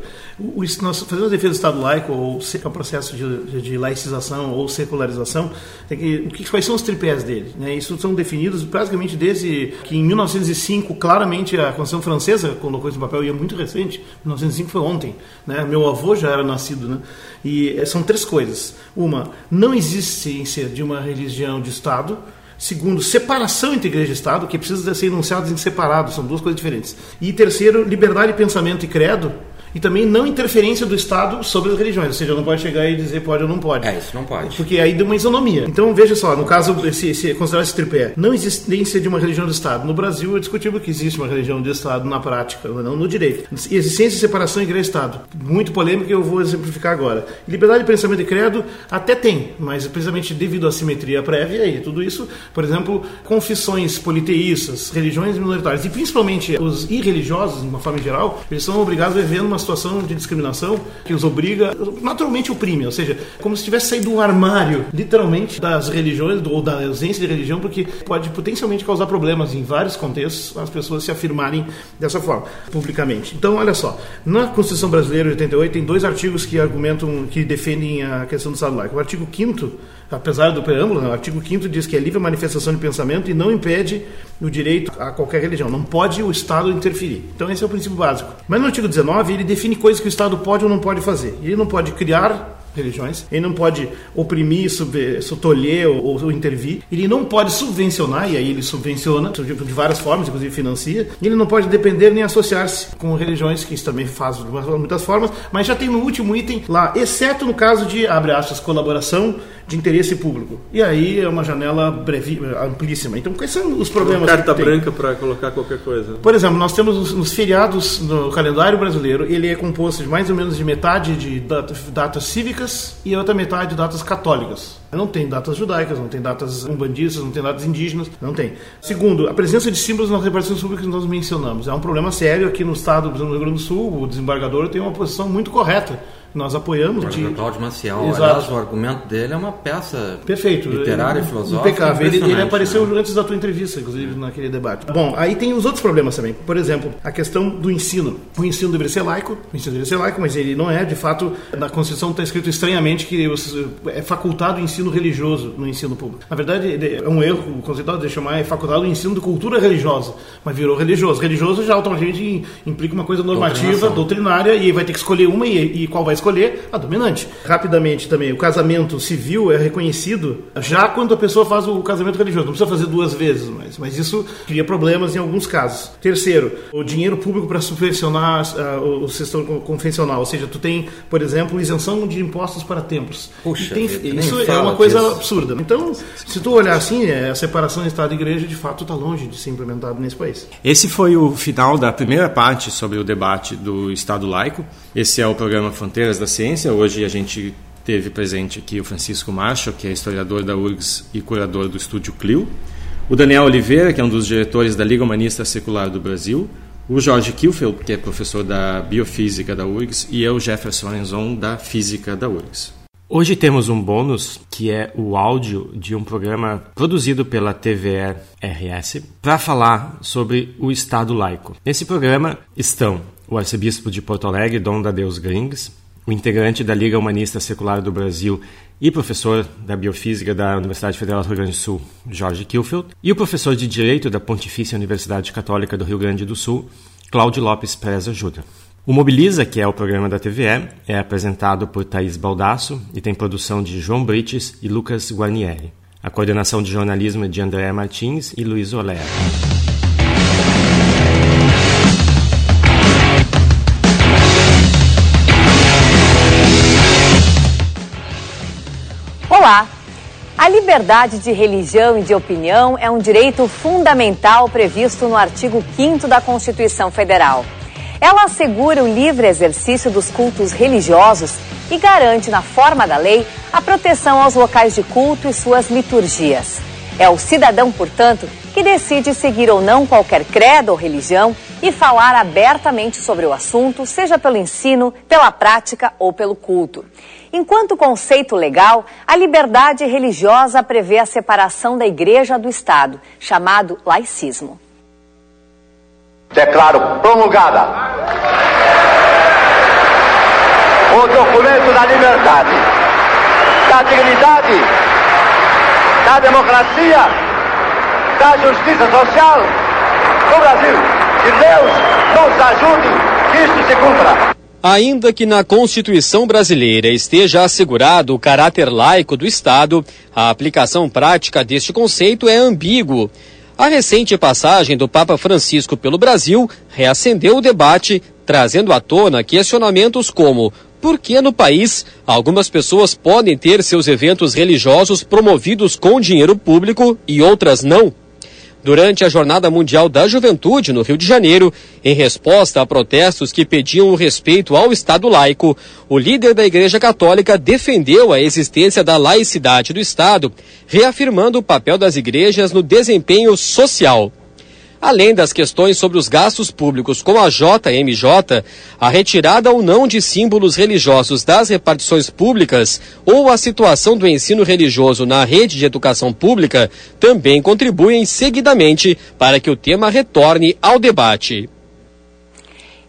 Nós fazemos a defesa do Estado laico, ou é um processo de, de, laicização ou secularização, que, o que, quais são os tripés dele? Né? Isso são definidos praticamente desde que em 1905, claramente a Constituição Francesa colocou isso no papel, e é muito recente, 1905 foi ontem, né? meu avô já era nascido. Né? E eh, são três coisas. Uma, não existência de uma religião de Estado, Segundo, separação entre igreja e Estado, que precisa ser enunciados em separado, são duas coisas diferentes. E terceiro, liberdade de pensamento e credo, e também não interferência do Estado sobre as religiões, ou seja, não pode chegar e dizer pode ou não pode. É, isso não pode. Porque aí deu uma isonomia. Então veja só, no caso, esse, esse, considerar esse tripé, não existência de uma religião do Estado. No Brasil é discutível que existe uma religião do Estado na prática, não no direito. Existência e separação igreja-Estado. Muito polêmica, eu vou exemplificar agora. Liberdade de pensamento e credo até tem, mas precisamente devido à simetria prévia e tudo isso, por exemplo, confissões politeístas, religiões minoritárias e principalmente os irreligiosos, de uma forma geral, eles são obrigados a viver numa uma situação de discriminação que os obriga, naturalmente oprime, ou seja, como se tivesse saído do armário, literalmente, das religiões ou da ausência de religião, porque pode potencialmente causar problemas em vários contextos as pessoas se afirmarem dessa forma, publicamente. Então, olha só, na Constituição Brasileira de 88 tem dois artigos que argumentam, que defendem a questão do laico. O artigo 5 apesar do preâmbulo, né, o artigo 5 diz que é livre manifestação de pensamento e não impede o direito a qualquer religião. Não pode o Estado interferir. Então esse é o princípio básico. Mas no artigo 19 ele define coisas que o Estado pode ou não pode fazer. Ele não pode criar religiões. Ele não pode oprimir, tolher ou, ou, intervir. Ele não pode subvencionar, e aí ele subvenciona de várias formas, inclusive financia. Ele não pode depender nem associar-se com religiões, que isso também faz de muitas formas, mas já tem no último item lá, exceto no caso de, abre aspas, colaboração de interesse público. E aí é uma janela brevi, amplíssima. Então, quais são os problemas? Uma carta branca para colocar qualquer coisa. Por exemplo, nós temos nos feriados no calendário brasileiro, ele é composto de mais ou menos de metade de datas cívicas e outra metade de datas católicas. Não tem datas judaicas, não tem datas umbandistas, não tem datas indígenas, não tem. Segundo, a presença de símbolos nas repartições públicas que nós mencionamos. É um problema sério aqui no estado do Rio Grande do Sul, o desembargador tem uma posição muito correta nós apoiamos. O de... Cláudio Maciel, Exato. aliás, o argumento dele é uma peça Perfeito. literária e filosófica. Impecável. Ele, ele apareceu né? antes da tua entrevista, inclusive, naquele debate. Bom, aí tem os outros problemas também. Por exemplo, a questão do ensino. O ensino deveria ser laico, o ensino deveria ser laico, mas ele não é, de fato, na Constituição está escrito estranhamente que é facultado o ensino religioso no ensino público. Na verdade, é um erro conceitual de chamar é facultado o ensino de cultura religiosa, mas virou religioso. Religioso já automaticamente implica uma coisa normativa, doutrinária, e vai ter que escolher uma e, e qual vai escolher a dominante. Rapidamente também, o casamento civil é reconhecido já quando a pessoa faz o casamento religioso. Não precisa fazer duas vezes, mas, mas isso cria problemas em alguns casos. Terceiro, o dinheiro público para subvencionar uh, o setor convencional, ou seja, tu tem, por exemplo, isenção de impostos para templos. Puxa, tem, isso é uma coisa disso. absurda. Então, se tu olhar assim, é, a separação Estado e Igreja de fato está longe de ser implementado nesse país. Esse foi o final da primeira parte sobre o debate do Estado laico. Esse é o programa Da Ciência. Hoje a gente teve presente aqui o Francisco Macho, que é historiador da URGS e curador do Estúdio Clio. O Daniel Oliveira, que é um dos diretores da Liga Humanista Secular do Brasil. O Jorge Kilfeld, que é professor da Biofísica da URGS. E eu, Jefferson Enzon, da Física da URGS. Hoje temos um bônus que é o áudio de um programa produzido pela TVE RS para falar sobre o Estado laico. Nesse programa estão o arcebispo de Porto Alegre, Dom Dadeus Grings, o integrante da Liga Humanista Secular do Brasil e professor da Biofísica da Universidade Federal do Rio Grande do Sul, Jorge Kilfeld, e o professor de Direito da Pontifícia Universidade Católica do Rio Grande do Sul, Cláudio Lopes Preza Júnior. O Mobiliza, que é o programa da TVE, é apresentado por Thaís Baldasso e tem produção de João Brites e Lucas Guarnieri. A coordenação de jornalismo é de André Martins e Luiz Olera. A liberdade de religião e de opinião é um direito fundamental previsto no artigo 5 da Constituição Federal. Ela assegura o livre exercício dos cultos religiosos e garante, na forma da lei, a proteção aos locais de culto e suas liturgias. É o cidadão, portanto, que decide seguir ou não qualquer credo ou religião e falar abertamente sobre o assunto, seja pelo ensino, pela prática ou pelo culto. Enquanto conceito legal, a liberdade religiosa prevê a separação da igreja do Estado, chamado laicismo. Declaro promulgada o documento da liberdade, da dignidade, da democracia, da justiça social no Brasil. Que Deus nos ajude que isso se cumpra. Ainda que na Constituição brasileira esteja assegurado o caráter laico do Estado, a aplicação prática deste conceito é ambíguo. A recente passagem do Papa Francisco pelo Brasil reacendeu o debate, trazendo à tona questionamentos como por que no país algumas pessoas podem ter seus eventos religiosos promovidos com dinheiro público e outras não? Durante a Jornada Mundial da Juventude no Rio de Janeiro, em resposta a protestos que pediam o respeito ao Estado laico, o líder da Igreja Católica defendeu a existência da laicidade do Estado, reafirmando o papel das igrejas no desempenho social. Além das questões sobre os gastos públicos com a JMJ, a retirada ou não de símbolos religiosos das repartições públicas ou a situação do ensino religioso na rede de educação pública também contribuem seguidamente para que o tema retorne ao debate.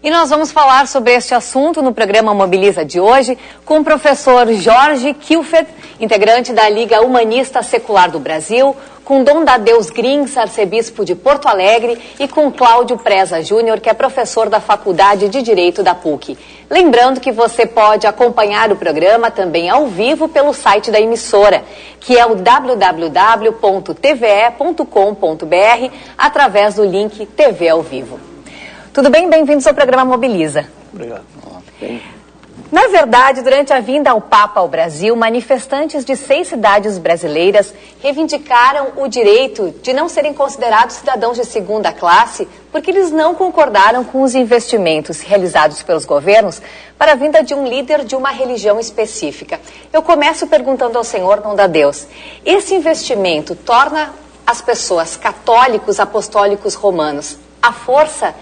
E nós vamos falar sobre este assunto no programa Mobiliza de hoje com o professor Jorge Kilfet, integrante da Liga Humanista Secular do Brasil, com Dom Dadeus Grins, arcebispo de Porto Alegre, e com Cláudio Preza Júnior, que é professor da Faculdade de Direito da PUC. Lembrando que você pode acompanhar o programa também ao vivo pelo site da emissora, que é o www.tve.com.br, através do link TV ao vivo. Tudo bem? Bem-vindos ao programa Mobiliza. Obrigado. Na verdade, durante a vinda ao Papa ao Brasil, manifestantes de seis cidades brasileiras reivindicaram o direito de não serem considerados cidadãos de segunda classe porque eles não concordaram com os investimentos realizados pelos governos para a vinda de um líder de uma religião específica. Eu começo perguntando ao Senhor, não dá Deus, esse investimento torna as pessoas católicos apostólicos romanos a força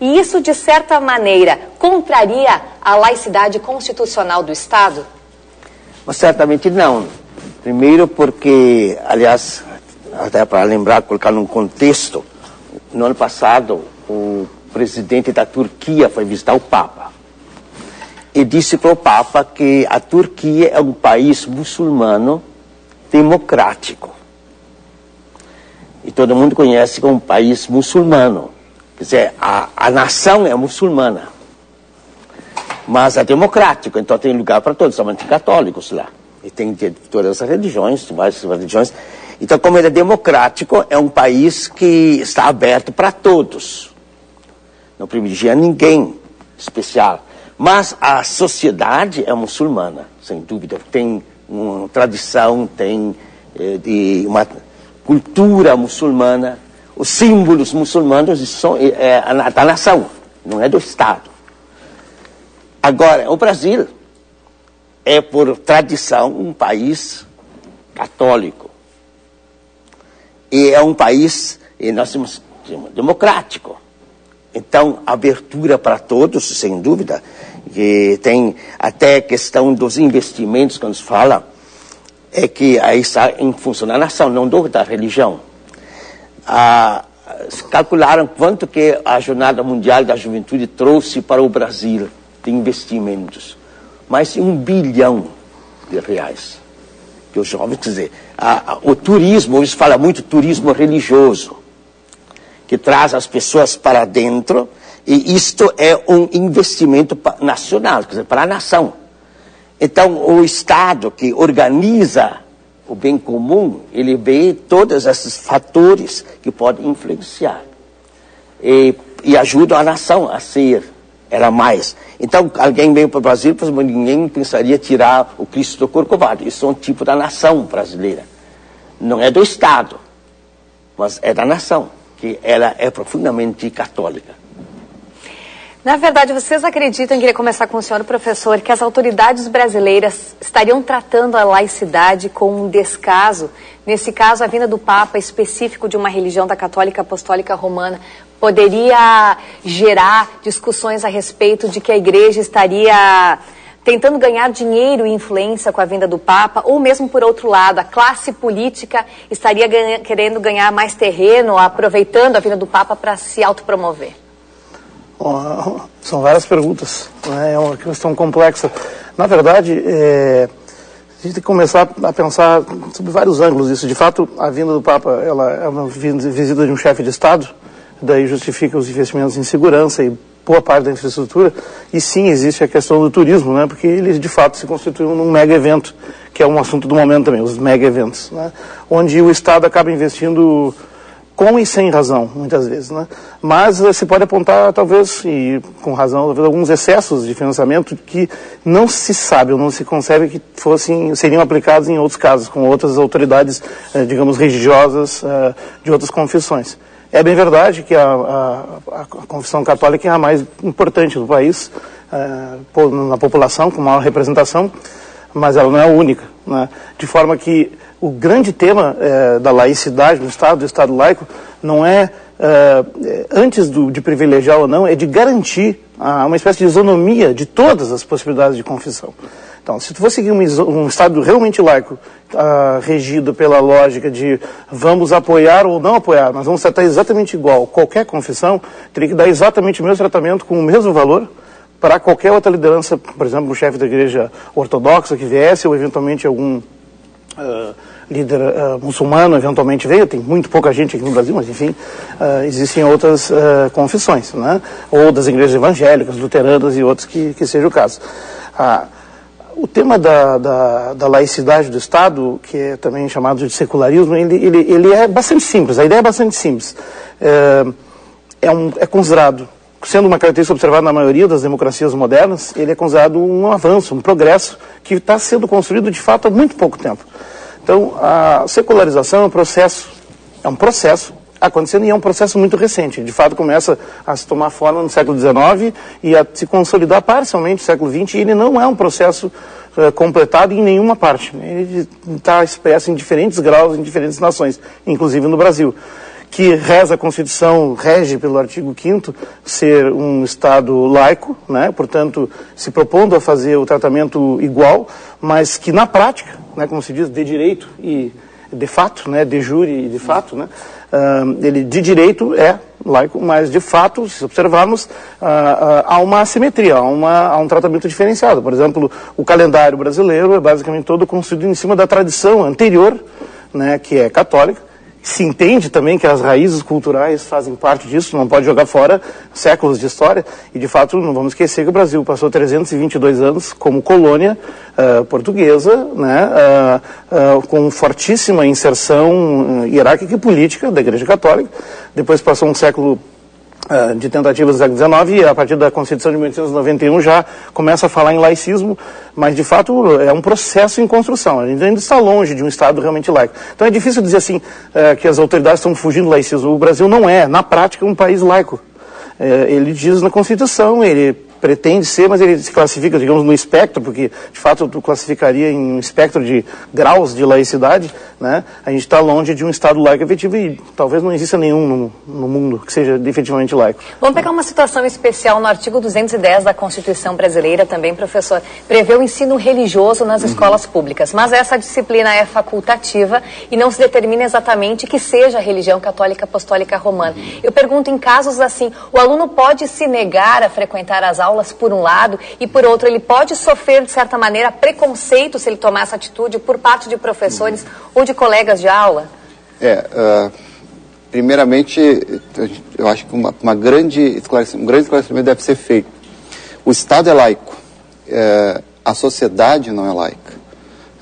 e isso, de certa maneira, contraria a laicidade constitucional do Estado? Mas certamente não. Primeiro porque, aliás, até para lembrar, colocar num contexto, no ano passado o presidente da Turquia foi visitar o Papa e disse para o Papa que a Turquia é um país muçulmano democrático. E todo mundo conhece como um país muçulmano. Quer dizer, a, a nação é muçulmana, mas é democrático, então tem lugar para todos, somente católicos lá. E tem de todas as religiões, várias religiões. Então, como ele é democrático, é um país que está aberto para todos. Não privilegia ninguém especial. Mas a sociedade é muçulmana, sem dúvida. Tem uma tradição, tem eh, uma cultura muçulmana os símbolos muçulmanos é, é, da nação, não é do Estado. Agora, o Brasil é, por tradição, um país católico. E é um país, e nós temos, democrático. Então, abertura para todos, sem dúvida. E tem até a questão dos investimentos, quando se fala, é que aí está em função da nação, não do, da religião calcularam quanto que a Jornada Mundial da Juventude trouxe para o Brasil de investimentos. Mais de um bilhão de reais. Que os jovens, quer dizer, a, o turismo, se fala muito turismo religioso, que traz as pessoas para dentro, e isto é um investimento nacional, quer dizer, para a nação. Então, o Estado que organiza o bem comum, ele vê todos esses fatores que podem influenciar e, e ajudam a nação a ser era mais. Então, alguém veio para o Brasil, ninguém pensaria tirar o Cristo do Corcovado. Isso é um tipo da nação brasileira. Não é do Estado, mas é da nação, que ela é profundamente católica. Na verdade, vocês acreditam, queria começar com o senhor, professor, que as autoridades brasileiras estariam tratando a laicidade com um descaso? Nesse caso, a vinda do Papa específico de uma religião da Católica Apostólica Romana poderia gerar discussões a respeito de que a igreja estaria tentando ganhar dinheiro e influência com a vinda do Papa, ou mesmo por outro lado, a classe política estaria ganha, querendo ganhar mais terreno, aproveitando a vinda do Papa para se autopromover? São várias perguntas, né? é uma questão complexa. Na verdade, é, a gente tem que começar a pensar sobre vários ângulos isso. De fato, a vinda do Papa ela é uma visita de um chefe de Estado, daí justifica os investimentos em segurança e boa parte da infraestrutura. E sim, existe a questão do turismo, né? porque ele de fato se constitui num mega evento, que é um assunto do momento também, os mega eventos, né? onde o Estado acaba investindo com e sem razão, muitas vezes, né? Mas eh, se pode apontar, talvez, e com razão, talvez, alguns excessos de financiamento que não se sabe ou não se concebe que fossem, seriam aplicados em outros casos, com outras autoridades, eh, digamos, religiosas eh, de outras confissões. É bem verdade que a, a, a confissão católica é a mais importante do país, na população, com maior representação, mas ela não é única, né? De forma que o grande tema é, da laicidade do Estado, do Estado laico, não é, é antes do, de privilegiar ou não, é de garantir a, uma espécie de isonomia de todas as possibilidades de confissão. Então, se tu for seguir um, um Estado realmente laico, uh, regido pela lógica de vamos apoiar ou não apoiar, mas vamos tratar exatamente igual qualquer confissão, teria que dar exatamente o mesmo tratamento com o mesmo valor para qualquer outra liderança, por exemplo, o chefe da igreja ortodoxa que viesse, ou eventualmente algum uh, líder uh, muçulmano eventualmente veio, tem muito pouca gente aqui no Brasil, mas enfim, uh, existem outras uh, confissões, né? ou das igrejas evangélicas, luteranas e outros que, que seja o caso. Ah, o tema da, da, da, laicidade do Estado, que é também chamado de secularismo, ele, ele, ele é bastante simples, a ideia é bastante simples. É, é, um, é considerado sendo uma característica observada na maioria das democracias modernas, ele é considerado um avanço, um progresso que está sendo construído de fato há muito pouco tempo. Então, a secularização é um processo, é um processo acontecendo e é um processo muito recente. De fato, começa a se tomar forma no século XIX e a se consolidar parcialmente no século XX. E ele não é um processo uh, completado em nenhuma parte. Ele está expresso em diferentes graus, em diferentes nações, inclusive no Brasil que reza a Constituição, rege pelo artigo 5 ser um Estado laico, né, portanto, se propondo a fazer o tratamento igual, mas que na prática, né, como se diz, de direito e de fato, né, de jure e de fato, né, uh, ele de direito é laico, mas de fato, se observarmos, uh, uh, há uma assimetria, há, uma, há um tratamento diferenciado. Por exemplo, o calendário brasileiro é basicamente todo construído em cima da tradição anterior, né, que é católica, se entende também que as raízes culturais fazem parte disso, não pode jogar fora séculos de história. E, de fato, não vamos esquecer que o Brasil passou 322 anos como colônia uh, portuguesa, né, uh, uh, com fortíssima inserção hierárquica e política da Igreja Católica. Depois passou um século de tentativas do século XIX e a partir da Constituição de 1891 já começa a falar em laicismo, mas de fato é um processo em construção. A gente ainda está longe de um Estado realmente laico. Então é difícil dizer assim uh, que as autoridades estão fugindo do laicismo. O Brasil não é, na prática, um país laico. Uh, ele diz na Constituição, ele pretende ser, mas ele se classifica, digamos, no espectro, porque de fato tu classificaria em um espectro de graus de laicidade, né? A gente está longe de um Estado laico efetivo e talvez não exista nenhum no, no, mundo que seja definitivamente laico. Vamos pegar uma situação especial no artigo 210 da Constituição Brasileira também, professor, prevê o ensino religioso nas uhum. escolas públicas, mas essa disciplina é facultativa e não se determina exatamente que seja a religião católica apostólica romana. Uhum. Eu pergunto, em casos assim, o aluno pode se negar a frequentar as aulas aulas, por um lado, e por outro, ele pode sofrer, de certa maneira, preconceito se ele tomar essa atitude por parte de professores uhum. ou de colegas de aula? É, uh, primeiramente, eu acho que uma, uma grande um grande esclarecimento deve ser feito. O Estado é laico, é, a sociedade não é laica.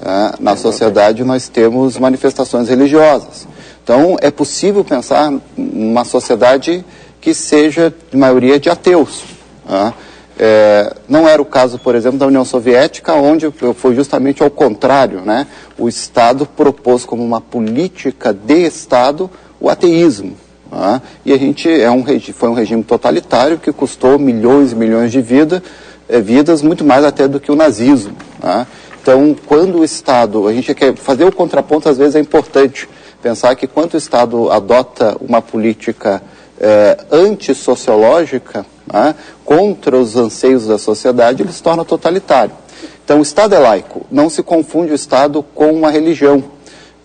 É, na sociedade nós temos manifestações religiosas. Então, é possível pensar numa sociedade que seja de maioria de ateus. Né? É, não era o caso, por exemplo, da União Soviética, onde foi justamente ao contrário. Né? O Estado propôs como uma política de Estado o ateísmo. Né? E a gente é um, foi um regime totalitário que custou milhões e milhões de vida, é, vidas, muito mais até do que o nazismo. Né? Então, quando o Estado, a gente quer fazer o contraponto, às vezes é importante pensar que quando o Estado adota uma política é, antissociológica, né, contra os anseios da sociedade, ele se torna totalitário. Então, o Estado é laico, não se confunde o Estado com uma religião,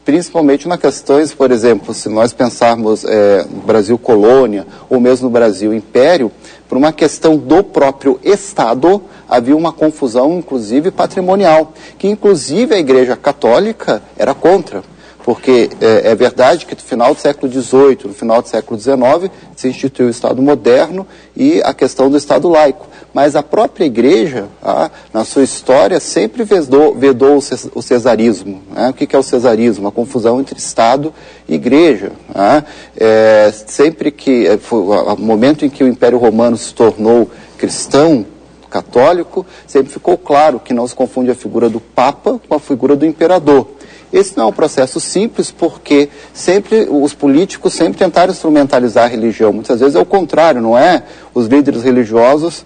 principalmente nas questões, por exemplo, se nós pensarmos é, no Brasil colônia ou mesmo no Brasil império, por uma questão do próprio Estado, havia uma confusão, inclusive patrimonial, que inclusive a Igreja Católica era contra porque é, é, verdade que no final do século XVIII, no final do século XIX, se instituiu o Estado moderno e a questão do Estado laico. Mas a própria Igreja, ah, na sua história, sempre vedou, vedou o cesarismo. Né? O que é o cesarismo? A confusão entre Estado e Igreja. Ah, é, sempre que, é, o momento em que o Império Romano se tornou cristão, católico, sempre ficou claro que não se confunde a figura do Papa com a figura do Imperador. Esse não é um processo simples porque sempre os políticos sempre tentaram instrumentalizar a religião. Muitas vezes é o contrário, não é os líderes religiosos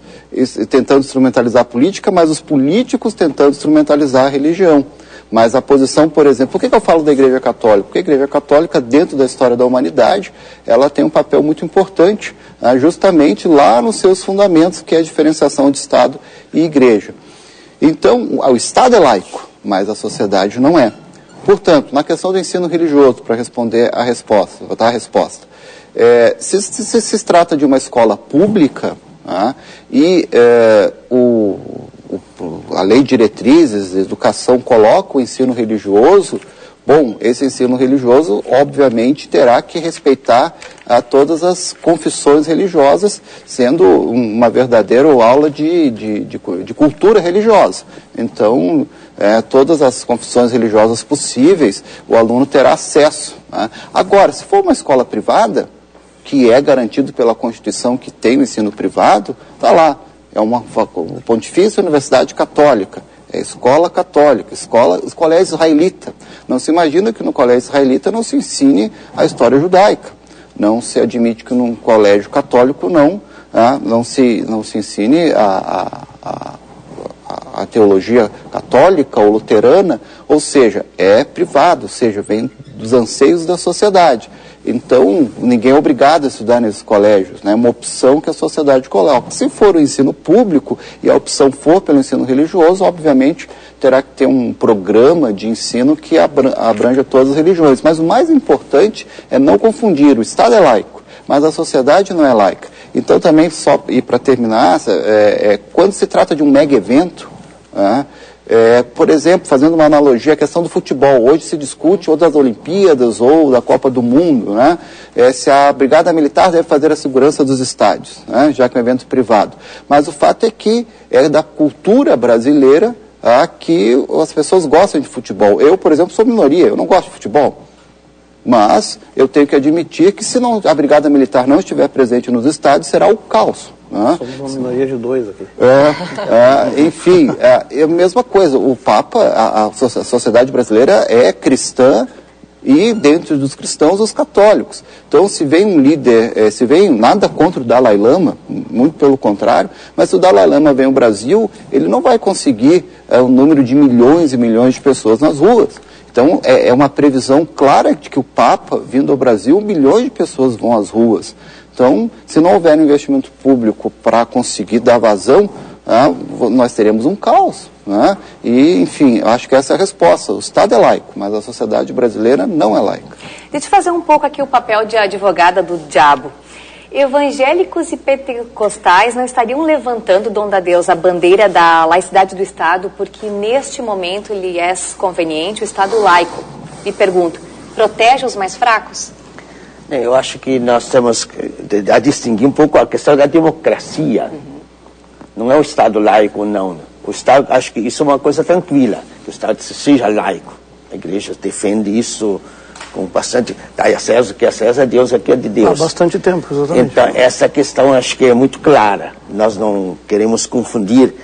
tentando instrumentalizar a política, mas os políticos tentando instrumentalizar a religião. Mas a posição, por exemplo, por que, eu falo da Igreja Católica? Porque a Igreja Católica, dentro da história da humanidade, ela tem um papel muito importante, né, justamente lá nos seus fundamentos, que é a diferenciação de Estado e Igreja. Então, o Estado é laico, mas a sociedade não é. Portanto, na questão do ensino religioso, para responder a resposta, dar a resposta. É, se, se, se, trata de uma escola pública né, e é, o, o, a lei de diretrizes de educação coloca o ensino religioso, bom, esse ensino religioso obviamente terá que respeitar a todas as confissões religiosas, sendo uma verdadeira aula de, de, de, de cultura religiosa. Então, é, todas as confissões religiosas possíveis, o aluno terá acesso. Né? Agora, se for uma escola privada, que é garantido pela Constituição que tem o ensino privado, está lá. É uma Pontifícia Universidade Católica, é escola católica, escola, colégio israelita. Não se imagina que no colégio israelita não se ensine a história judaica. Não se admite que num colégio católico não, ah, não, se, não se ensine a, a a teologia católica ou luterana, ou seja, é privado, ou seja, vem dos anseios da sociedade. Então, ninguém é obrigado a estudar nesses colégios, né? é uma opção que a sociedade coloca. Se for o ensino público e a opção for pelo ensino religioso, obviamente terá que ter um programa de ensino que abranja todas as religiões. Mas o mais importante é não confundir, o Estado é laico, mas a sociedade não é laica. Então, também, só e para terminar, é, é, quando se trata de um mega evento, né? É, por exemplo, fazendo uma analogia, a questão do futebol. Hoje se discute ou das Olimpíadas ou da Copa do Mundo, né? É, se a Brigada Militar deve fazer a segurança dos estádios, né? já que é um evento privado. Mas o fato é que é da cultura brasileira ah, que as pessoas gostam de futebol. Eu, por exemplo, sou minoria, eu não gosto de futebol. Mas eu tenho que admitir que se não, a Brigada Militar não estiver presente nos estádios, será o caos. Né? Somos uma minoria de dois aqui. É, é, enfim, é, a mesma coisa. O Papa, a, a, sociedade brasileira é cristã e dentro dos cristãos os católicos. Então, se vem um líder, é, se vem nada contra o Dalai Lama, muito pelo contrário, mas se o Dalai Lama vem ao Brasil, ele não vai conseguir é, um número de milhões e milhões de pessoas nas ruas. Então, é, é uma previsão clara de que o Papa, vindo ao Brasil, milhões de pessoas vão às ruas. Então, se não houver investimento público para conseguir dar vazão, né, nós teremos um caos. Né? E, enfim, acho que essa é a resposta. O Estado é laico, mas a sociedade brasileira não é laica. Deixa eu fazer um pouco aqui o papel de advogada do diabo. Evangélicos e pentecostais não estariam levantando, dom da Deus, a bandeira da laicidade do Estado, porque neste momento lhe é conveniente o Estado laico. Me pergunto, protege os mais fracos? É, eu acho que nós temos a distinguir um pouco a questão da democracia. Uhum. Não é o Estado laico, não. O Estado, acho que isso é uma coisa tranquila, que o Estado seja laico. A igreja defende isso com bastante. Dá a César que é César, Deus aqui é de Deus. Há bastante tempo, exatamente. Então, essa questão acho que é muito clara. Nós não queremos confundir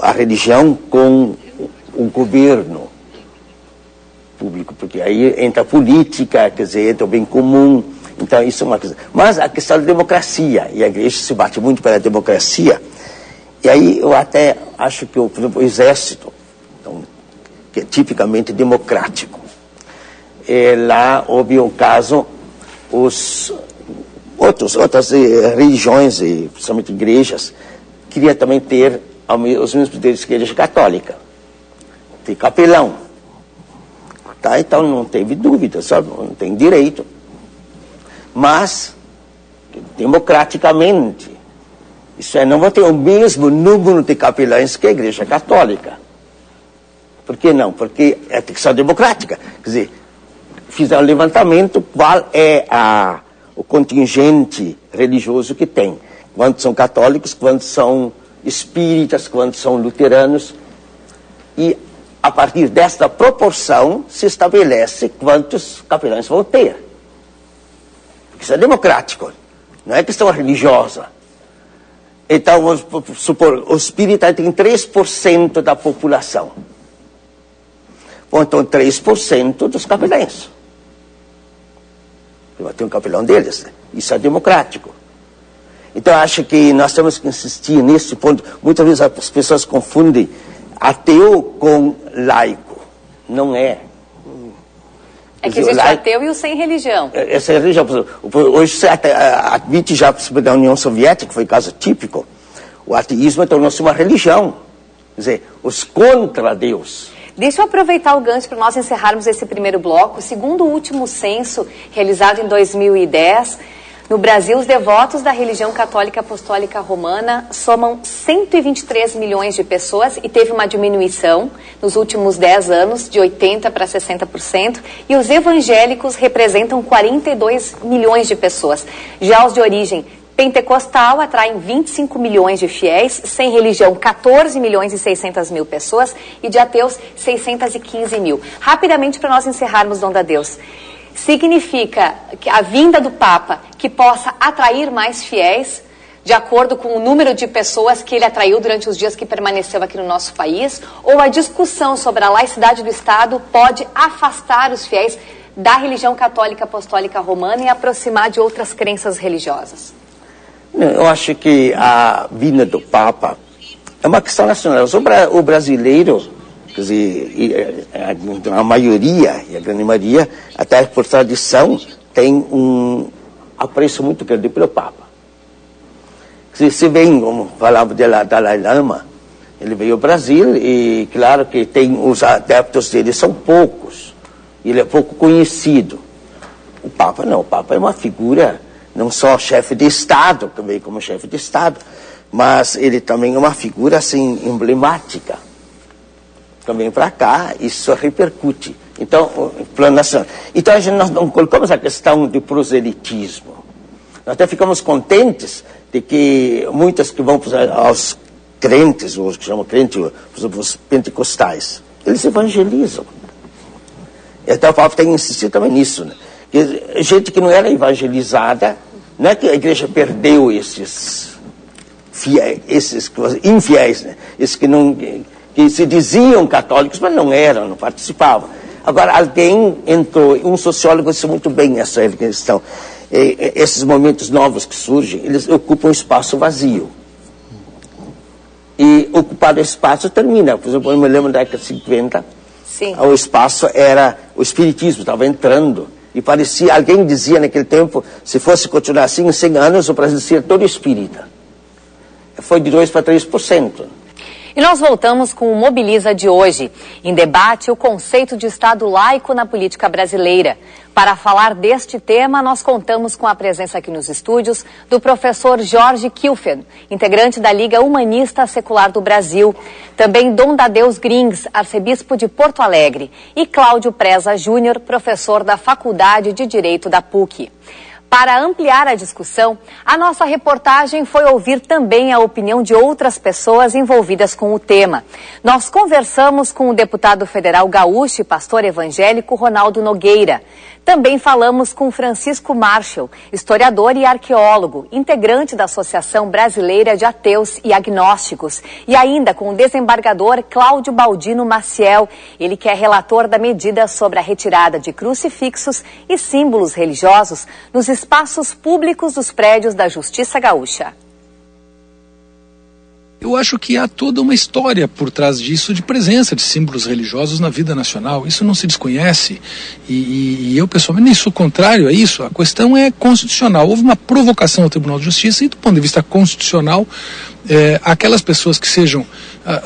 a religião com o governo público, porque aí entra a política, quer dizer, entra o bem comum. Então, isso é uma coisa. Mas a questão da democracia, e a igreja se bate muito pela democracia, e aí eu até acho que, por exemplo, o exército, então, que é tipicamente democrático, lá houve o caso, os outros, outras eh, religiões, e principalmente igrejas, queria também ter os mesmos poderes que a igreja católica. Tem capelão. Tá? Então não teve dúvida, sabe? não tem direito mas democraticamente. Isso é, não vão ter o mesmo número de capelães que a Igreja Católica. Por que não? Porque é questão democrática. Quer dizer, fizeram levantamento qual é a, o contingente religioso que tem. Quantos são católicos, quantos são espíritas, quantos são luteranos. E a partir desta proporção se estabelece quantos capelães vão ter. Isso é democrático, não é questão religiosa. Então, vamos supor, o espírita tem 3% da população. Bom, então 3% dos capelães. Tem um capelão deles. Isso é democrático. Então, acho que nós temos que insistir nesse ponto. Muitas vezes as pessoas confundem ateu com laico. Não é. É que existe o ateu e o sem religião. É, essa é a religião. Hoje você admite já da União Soviética, que foi caso típico, o ateísmo tornou-se uma religião. Quer dizer, os contra Deus. Deixa eu aproveitar o gancho para nós encerrarmos esse primeiro bloco. Segundo o último censo realizado em 2010, no Brasil, os devotos da religião católica apostólica romana somam 123 milhões de pessoas e teve uma diminuição nos últimos 10 anos de 80% para 60%. E os evangélicos representam 42 milhões de pessoas. Já os de origem pentecostal atraem 25 milhões de fiéis, sem religião 14 milhões e 600 mil pessoas e de ateus 615 mil. Rapidamente para nós encerrarmos, Dom da Deus. significa que a vinda do Papa que possa atrair mais fiéis, de acordo com o número de pessoas que ele atraiu durante os dias que permaneceu aqui no nosso país, ou a discussão sobre a laicidade do Estado pode afastar os fiéis da religião católica apostólica romana e aproximar de outras crenças religiosas? Eu acho que a vinda do Papa é uma questão nacional. O brasileiro, quer dizer, a maioria, e a grande maioria, até por tradição, tem um apreço muito grande pelo Papa. Se, se vem, como falava de Dalai Lama, ele veio ao Brasil e claro que tem os adeptos dele são poucos. Ele é pouco conhecido. O Papa não, o Papa é uma figura não só chefe de Estado, veio como chefe de Estado, mas ele também é uma figura assim emblemática. Também para cá, isso repercute. Então, plano nacional. Então, a gente, nós não colocamos a questão de proselitismo. Nós até ficamos contentes de que muitas que vão aos crentes, os que chamam crentes, os pentecostais, eles evangelizam. E até o Papa tem insistido também nisso. Né? Gente que não era evangelizada, não é que a igreja perdeu esses fiéis, esses infiéis, né? esses que, não, que se diziam católicos, mas não eram, não participavam. Agora, alguém entrou, um sociólogo disse muito bem essa questão. esses momentos novos que surgem, eles ocupam um espaço vazio. E ocupado espaço termina. Por exemplo, eu me lembro da década de 50, Sim. o espaço era, o espiritismo estava entrando. E parecia, alguém dizia naquele tempo, se fosse continuar assim, em 100 anos o Brasil seria todo espírita. Foi de 2% para 3%. E nós voltamos com o Mobiliza de hoje. Em debate, o conceito de Estado laico na política brasileira. Para falar deste tema, nós contamos com a presença aqui nos estúdios do professor Jorge Kilfen, integrante da Liga Humanista Secular do Brasil. Também Dom Dadeus Grings, arcebispo de Porto Alegre. E Cláudio Preza Júnior, professor da Faculdade de Direito da PUC. Para ampliar a discussão, a nossa reportagem foi ouvir também a opinião de outras pessoas envolvidas com o tema. Nós conversamos com o deputado federal gaúcho e pastor evangélico Ronaldo Nogueira. Também falamos com Francisco Marshall, historiador e arqueólogo, integrante da Associação Brasileira de Ateus e Agnósticos, e ainda com o desembargador Cláudio Baldino Maciel, ele que é relator da medida sobre a retirada de crucifixos e símbolos religiosos nos espaços públicos dos prédios da Justiça Gaúcha. Eu acho que há toda uma história por trás disso de presença de símbolos religiosos na vida nacional. Isso não se desconhece. E, e, e eu, pessoalmente, nem sou contrário a isso. A questão é constitucional. Houve uma provocação ao Tribunal de Justiça e, do ponto de vista constitucional, é, aquelas pessoas que sejam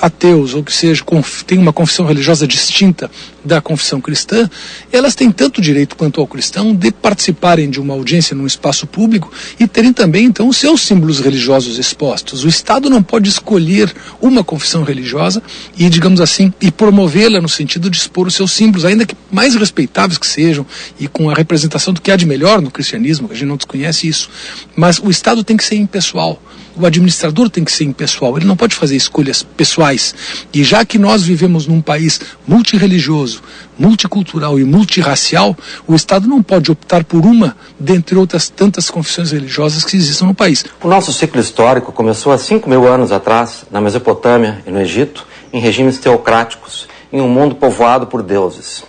ateus ou que sejam, têm uma confissão religiosa distinta da confissão cristã, elas têm tanto direito quanto ao cristão de participarem de uma audiência num espaço público e terem também, então, os seus símbolos religiosos expostos. O Estado não pode escolher uma confissão religiosa e, digamos assim, e promovê-la no sentido de expor os seus símbolos, ainda que mais respeitáveis que sejam e com a representação do que há de melhor no cristianismo, que a gente não desconhece isso. Mas o Estado tem que ser impessoal. O administrador tem que ser impessoal, ele não pode fazer escolhas pessoais. E já que nós vivemos num país multirreligioso, multicultural e multirracial, o Estado não pode optar por uma dentre outras tantas confissões religiosas que existem no país. O nosso ciclo histórico começou há 5 mil anos atrás, na Mesopotâmia e no Egito, em regimes teocráticos, em um mundo povoado por deuses.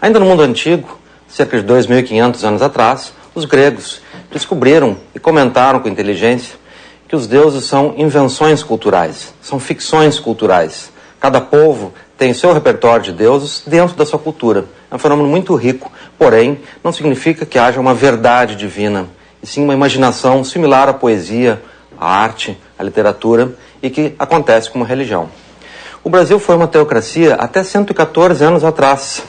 Ainda no mundo antigo, cerca de 2.500 anos atrás, os gregos descobriram e comentaram com inteligência que os deuses são invenções culturais, são ficções culturais. Cada povo tem seu repertório de deuses dentro da sua cultura. É um fenômeno muito rico, porém, não significa que haja uma verdade divina, e sim uma imaginação similar à poesia, à arte, à literatura e que acontece com uma religião. O Brasil foi uma teocracia até 114 anos atrás.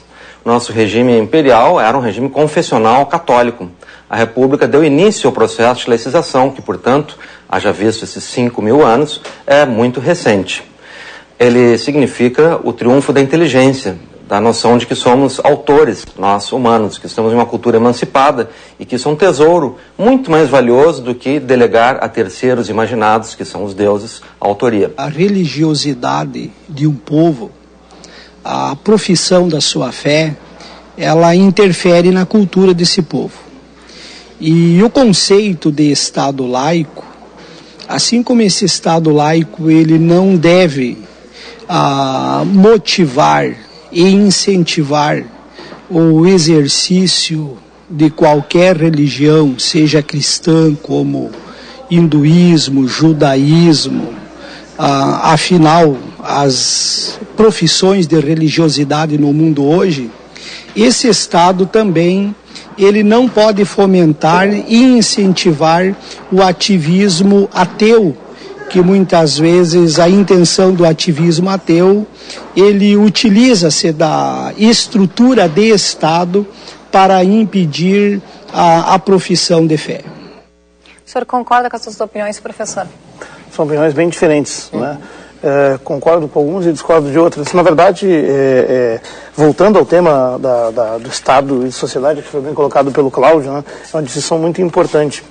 Nosso regime imperial era um regime confessional católico. A República deu início ao processo de laicização, que, portanto, haja visto esses 5 mil anos, é muito recente. Ele significa o triunfo da inteligência, da noção de que somos autores, nós humanos, que estamos em uma cultura emancipada e que isso é um tesouro muito mais valioso do que delegar a terceiros imaginados, que são os deuses, a autoria. A religiosidade de um povo, a profissão da sua fé, ela interfere na cultura desse povo. E o conceito de Estado laico, assim como esse Estado laico ele não deve ah, motivar e incentivar o exercício de qualquer religião, seja cristã como hinduísmo, judaísmo, ah, afinal, as profissões de religiosidade no mundo hoje, esse Estado também ele não pode fomentar e incentivar o ativismo ateu, que muitas vezes a intenção do ativismo ateu, ele utiliza-se da estrutura de Estado para impedir a, a profissão de fé. O senhor concorda com as suas opiniões, professor? São opiniões bem diferentes, né? É, concordo com alguns e discordo de outros. Na verdade, é, é, voltando ao tema da, da, do Estado e sociedade, que foi bem colocado pelo Cláudio, né, é uma discussão muito importante.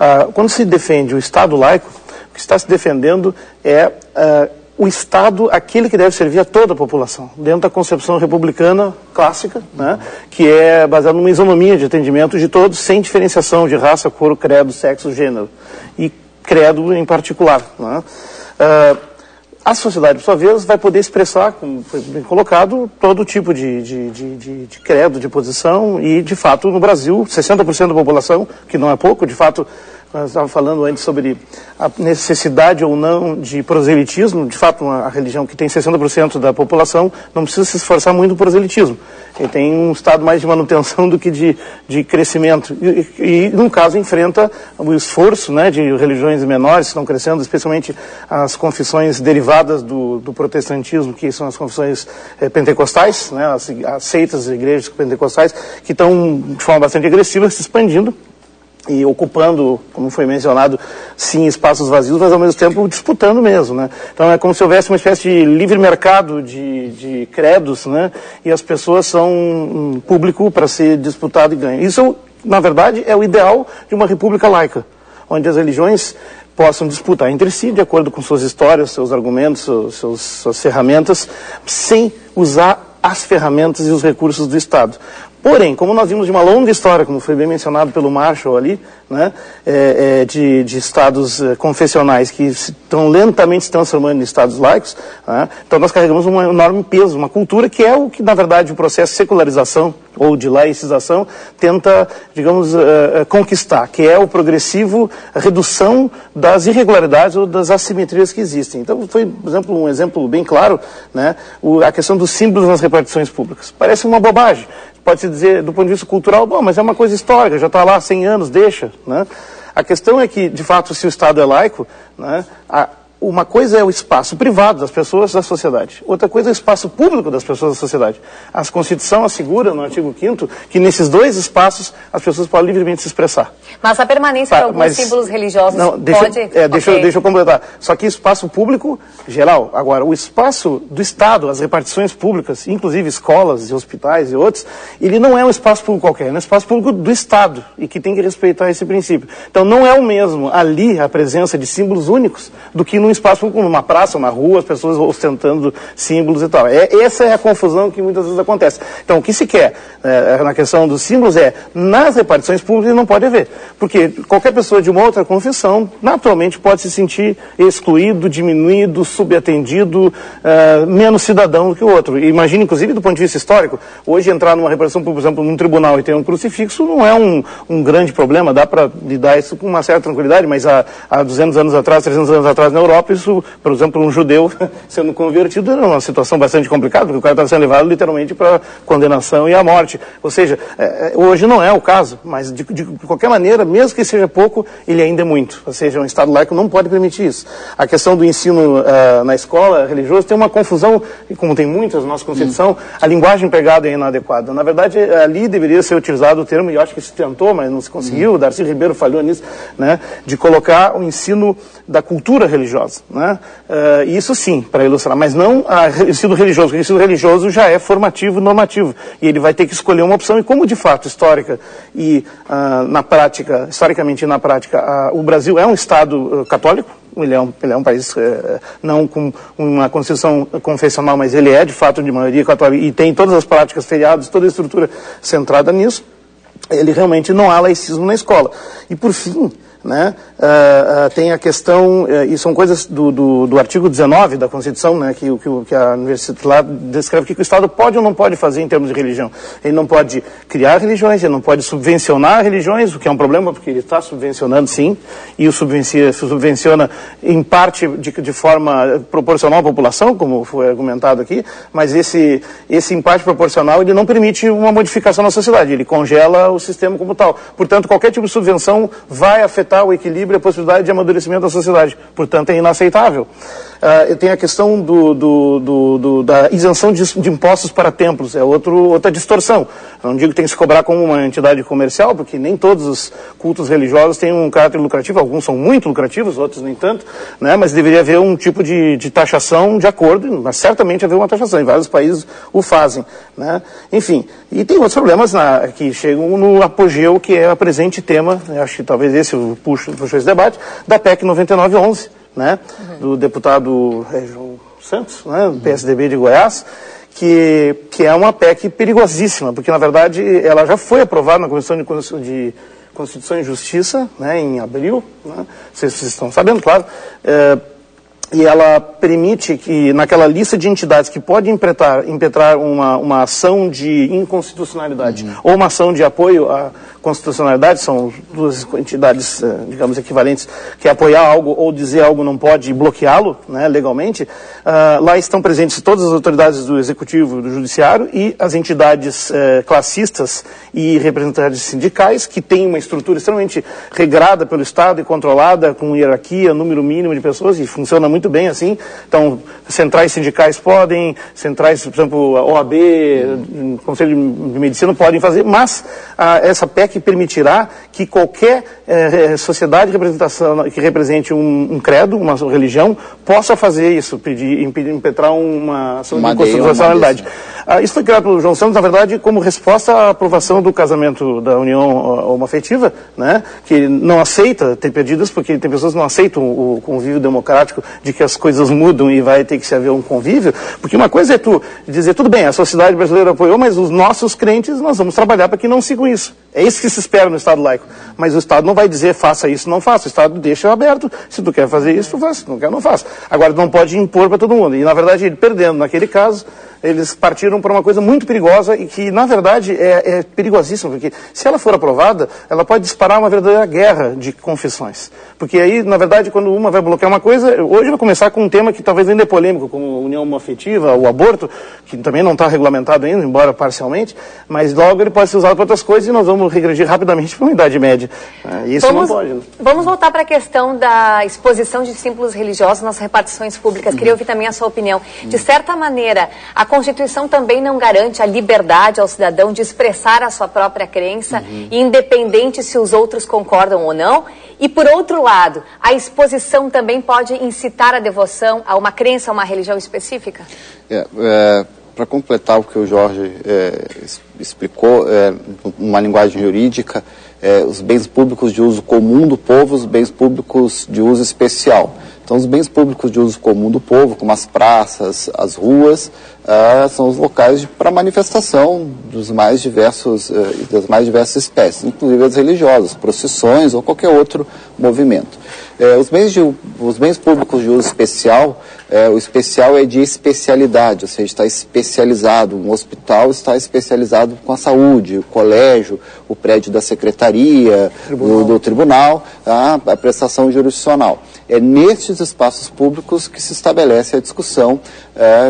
Ah, quando se defende o Estado laico, o que está se defendendo é ah, o Estado, aquele que deve servir a toda a população, dentro da concepção republicana clássica, né, que é baseada numa isonomia de atendimento de todos, sem diferenciação de raça, cor, credo, sexo, gênero. E credo em particular. Né. Uh, a sociedade, por sua vez, vai poder expressar, como foi bem colocado, todo tipo de, de, de, de, credo, de posição, e, de fato, no Brasil, 60% da população, que não é pouco, de fato, nós estávamos falando antes sobre a necessidade ou não de proselitismo. De fato, uma, a religião que tem 60% da população não precisa se esforçar muito no proselitismo. Ele tem um estado mais de manutenção do que de, de crescimento. E, e, no caso, enfrenta o esforço né, de religiões menores que estão crescendo, especialmente as confissões derivadas do, do protestantismo, que são as confissões eh, pentecostais, né, as, as seitas, as igrejas pentecostais, que estão de forma bastante agressiva se expandindo e ocupando, como foi mencionado, sim, espaços vazios, mas ao mesmo tempo disputando mesmo, né? Então é como se houvesse uma espécie de livre mercado de, de credos, né? E as pessoas são um público para ser disputado e ganho. Isso, na verdade, é o ideal de uma república laica, onde as religiões possam disputar entre si, de acordo com suas histórias, seus argumentos, seus, suas ferramentas, sem usar as ferramentas e os recursos do Estado. Porém, como nós vimos de uma longa história, como foi bem mencionado pelo Marshall ali, né, é, é, de, de, estados é, confessionais que estão lentamente se transformando em estados laicos, né, então nós carregamos um enorme peso, uma cultura que é o que, na verdade, o processo de secularização ou de laicização tenta, digamos, uh, conquistar, que é o progressivo redução das irregularidades ou das assimetrias que existem. Então, foi, por exemplo, um exemplo bem claro, né, a questão dos símbolos nas repartições públicas. Parece uma bobagem pode-se dizer, do ponto de vista cultural, bom, mas é uma coisa histórica, já está lá há 100 anos, deixa. Né? A questão é que, de fato, se o Estado é laico, né, a, uma coisa é o espaço privado das pessoas da sociedade, outra coisa é o espaço público das pessoas da sociedade. A Constituição assegura, no artigo 5 que nesses dois espaços as pessoas podem livremente se expressar. Mas a permanência de alguns mas, símbolos religiosos não, deixa, pode... É, deixa, okay. deixa eu completar. Só que espaço público geral. Agora, o espaço do Estado, as repartições públicas, inclusive escolas e hospitais e outros, ele não é um espaço público qualquer, é um espaço público do Estado e que tem que respeitar esse princípio. Então não é o mesmo ali a presença de símbolos únicos do que no espaço como uma praça, uma rua, as pessoas ostentando símbolos e tal. É, essa é a confusão que muitas vezes acontece. Então, o que se quer é, na questão dos símbolos é, nas repartições públicas não pode haver. Porque qualquer pessoa de uma outra confissão, naturalmente, pode se sentir excluído, diminuído, subatendido, uh, menos cidadão do que o outro. Imagine, inclusive, do ponto de vista histórico, hoje entrar numa repartição, por exemplo, num tribunal e ter um crucifixo não é um, um grande problema, dá para lidar isso com uma certa tranquilidade, mas há, há 200 anos atrás, 300 anos atrás na Europa, por exemplo, um judeu sendo convertido era uma situação bastante complicada, porque o cara estava sendo levado literalmente para condenação e a morte. Ou seja, é, é, hoje não é o caso, mas de, de, qualquer maneira, mesmo que seja pouco, ele ainda é muito. Ou seja, um Estado laico não pode permitir isso. A questão do ensino uh, na escola religiosa tem uma confusão, e como tem muitas na nossa Constituição, a linguagem empregada é inadequada. Na verdade, ali deveria ser utilizado o termo, e acho que se tentou, mas não se conseguiu, Darcy Ribeiro falhou nisso, né, de colocar o ensino da cultura religiosa religiosa. Né? Uh, isso sim, para ilustrar, mas não a, o ensino religioso, o ensino religioso já é formativo normativo, e ele vai ter que escolher uma opção, e como de fato, histórica e uh, na prática, historicamente e na prática, uh, o Brasil é um Estado católico, ele é um, ele é um país eh, não com uma constituição confessional, mas ele é de fato de maioria católica e tem todas as práticas, feriados, toda a estrutura centrada nisso. Ele realmente não há laicismo na escola. E por fim, né? Uh, uh, tem a questão, uh, e são coisas do, do, do, artigo 19 da Constituição, né, que, que, que a Universidade lá descreve que o Estado pode ou não pode fazer em termos de religião. Ele não pode criar religiões, ele não pode subvencionar religiões, o que é um problema, porque ele está subvencionando sim, e o subvenciona, subvenciona em parte de, de forma proporcional à população, como foi argumentado aqui, mas esse, esse em parte proporcional ele não permite uma modificação na sociedade, ele congela o sistema como tal. Portanto, qualquer tipo de subvenção vai afetar o equilíbrio e a possibilidade de amadurecimento da sociedade. Portanto, é inaceitável. Uh, tem a questão do, do, do, da isenção de, de, impostos para templos, é outro, outra distorção. não digo que tem que se cobrar como uma entidade comercial, porque nem todos os cultos religiosos têm um caráter lucrativo, alguns são muito lucrativos, outros nem tanto, né? mas deveria haver um tipo de, de taxação de acordo, mas certamente haver uma taxação, em vários países o fazem. Né? Enfim, e tem outros problemas na, que chegam no apogeu, que é o presente tema, acho que talvez esse puxo, puxo esse debate, da PEC 9911, né, uhum. do deputado é, João Santos, né, do PSDB de Goiás, que, que é uma PEC perigosíssima, porque na verdade ela já foi aprovada na Comissão de, de Constituição e Justiça, né, em abril, né, vocês, vocês estão sabendo, claro, é, e ela permite que, naquela lista de entidades que pode impetrar, impetrar uma, uma ação de inconstitucionalidade uhum. ou uma ação de apoio à constitucionalidade, são duas entidades, eh, digamos, equivalentes, que apoiar algo ou dizer algo não pode bloqueá-lo né, legalmente, uh, lá estão presentes todas as autoridades do Executivo do Judiciário e as entidades uh, classistas e representantes sindicais, que têm uma estrutura extremamente regrada pelo Estado e controlada, com hierarquia, número mínimo de pessoas, e funciona muito bem assim. Então, centrais sindicais podem, centrais, por exemplo, a OAB, Conselho de Medicina podem fazer, mas uh, essa PEC permitirá que qualquer eh, sociedade representação, que represente um, um, credo, uma religião, possa fazer isso, pedir, impetrar uma ação de inconstitucionalidade. Ah, isso foi criado pelo João Santos, na verdade, como resposta à aprovação do casamento da união homoafetiva, né, que não aceita ter pedidos, porque tem pessoas que não aceitam o convívio democrático de que as coisas mudam e vai ter que se haver um convívio, porque uma coisa é tu dizer, tudo bem, a sociedade brasileira apoiou, mas os nossos crentes, nós vamos trabalhar para que não sigam isso. É isso que se espera no Estado laico. Mas o Estado não vai dizer faça isso, não faça. O Estado deixa aberto. Se tu quer fazer isso, tu faz. Se não quer, não faz. Agora, não pode impor para todo mundo. E, na verdade, ele perdendo naquele caso, eles partiram para uma coisa muito perigosa e que, na verdade, é, é perigosíssima, porque se ela for aprovada, ela pode disparar uma verdadeira guerra de confissões. Porque aí, na verdade, quando uma vai bloquear uma coisa, hoje vai começar com um tema que talvez ainda é polêmico, como a união afetiva, o aborto, que também não está regulamentado ainda, embora parcialmente, mas logo ele pode ser usado para outras coisas e nós vamos regredir rapidamente para uma Idade Média. É, isso vamos, não pode. Né? Vamos voltar para a questão da exposição de símbolos religiosos nas repartições públicas. Queria ouvir também a sua opinião. De certa maneira, a Constituição também não garante a liberdade ao cidadão de expressar a sua própria crença, uhum. independente se os outros concordam ou não. E, por outro lado, a exposição também pode incitar a devoção a uma crença, a uma religião específica? É, é, Para completar o que o Jorge é, explicou, é, uma linguagem jurídica, é, os bens públicos de uso comum do povo, os bens públicos de uso especial. Então, os bens públicos de uso comum do povo, como as praças, as ruas, uh, são os locais para manifestação dos mais diversos, uh, das mais diversas espécies, inclusive as religiosas, procissões ou qualquer outro movimento. Uh, os, bens de, os bens públicos de uso especial, eh, o especial é de especialidade, ou seja, está especializado. Um hospital está especializado com a saúde, o colégio, o prédio da secretaria, tribunal. Do, do, tribunal, a, a prestação jurisdicional. É nestes espaços públicos que se estabelece a discussão,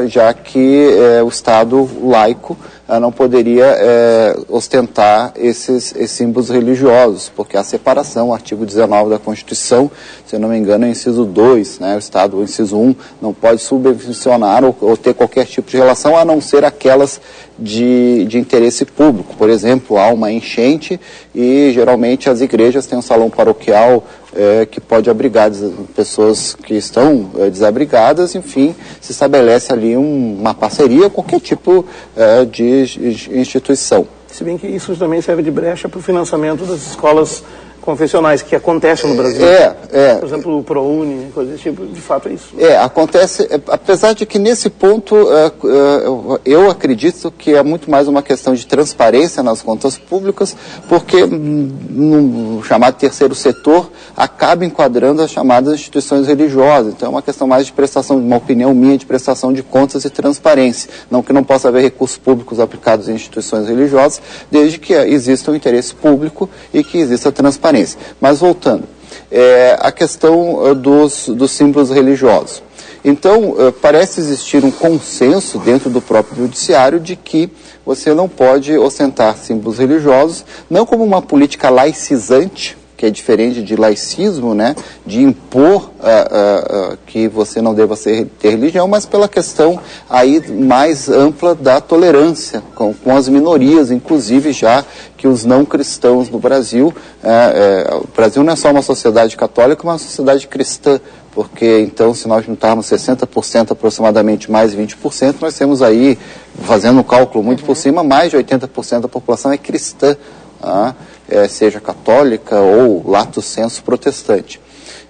já que é, o Estado laico não poderia é, ostentar esses, esses, símbolos religiosos, porque a separação, artigo 19 da Constituição, se eu não me engano, é inciso 2, né, o Estado, o inciso 1, não pode subvencionar ou, ou, ter qualquer tipo de relação, a não ser aquelas de, de interesse público. Por exemplo, há uma enchente e geralmente as igrejas têm um salão paroquial é, que pode abrigar pessoas que estão é, desabrigadas, enfim, se estabelece ali um- uma parceria, qualquer tipo é, de ins- instituição. Se bem que isso também serve de brecha para o financiamento das escolas confessionais, que acontece no Brasil. É, é. Por exemplo, o ProUni, coisa desse tipo, de fato é isso. É, acontece, é, apesar de que nesse ponto é, é, eu- acredito que é muito mais uma questão de transparência nas contas públicas, porque no chamado terceiro setor acaba enquadrando as chamadas instituições religiosas. Então é uma questão mais de prestação, uma opinião minha de prestação de contas e transparência. Não que não possa haver recursos públicos aplicados em instituições religiosas, desde que exista um interesse público e que exista transparência. Mas voltando é, a questão eh, dos, dos símbolos religiosos. Então, eh, parece existir um consenso dentro do próprio judiciário de que você não pode ostentar símbolos religiosos, não como uma política laicizante, que é diferente de laicismo, né, de impor ah, ah, ah, que você não deva ser, ter religião, mas pela questão aí mais ampla da tolerância com, com as minorias, inclusive já que os não cristãos no Brasil, eh, o Brasil não é só uma sociedade católica, mas uma sociedade cristã, porque então se nós juntarmos 60% aproximadamente mais 20%, nós temos aí, fazendo um cálculo muito por cima, mais de 80% da população é cristã, tá? Eh, seja católica ou lato senso protestante.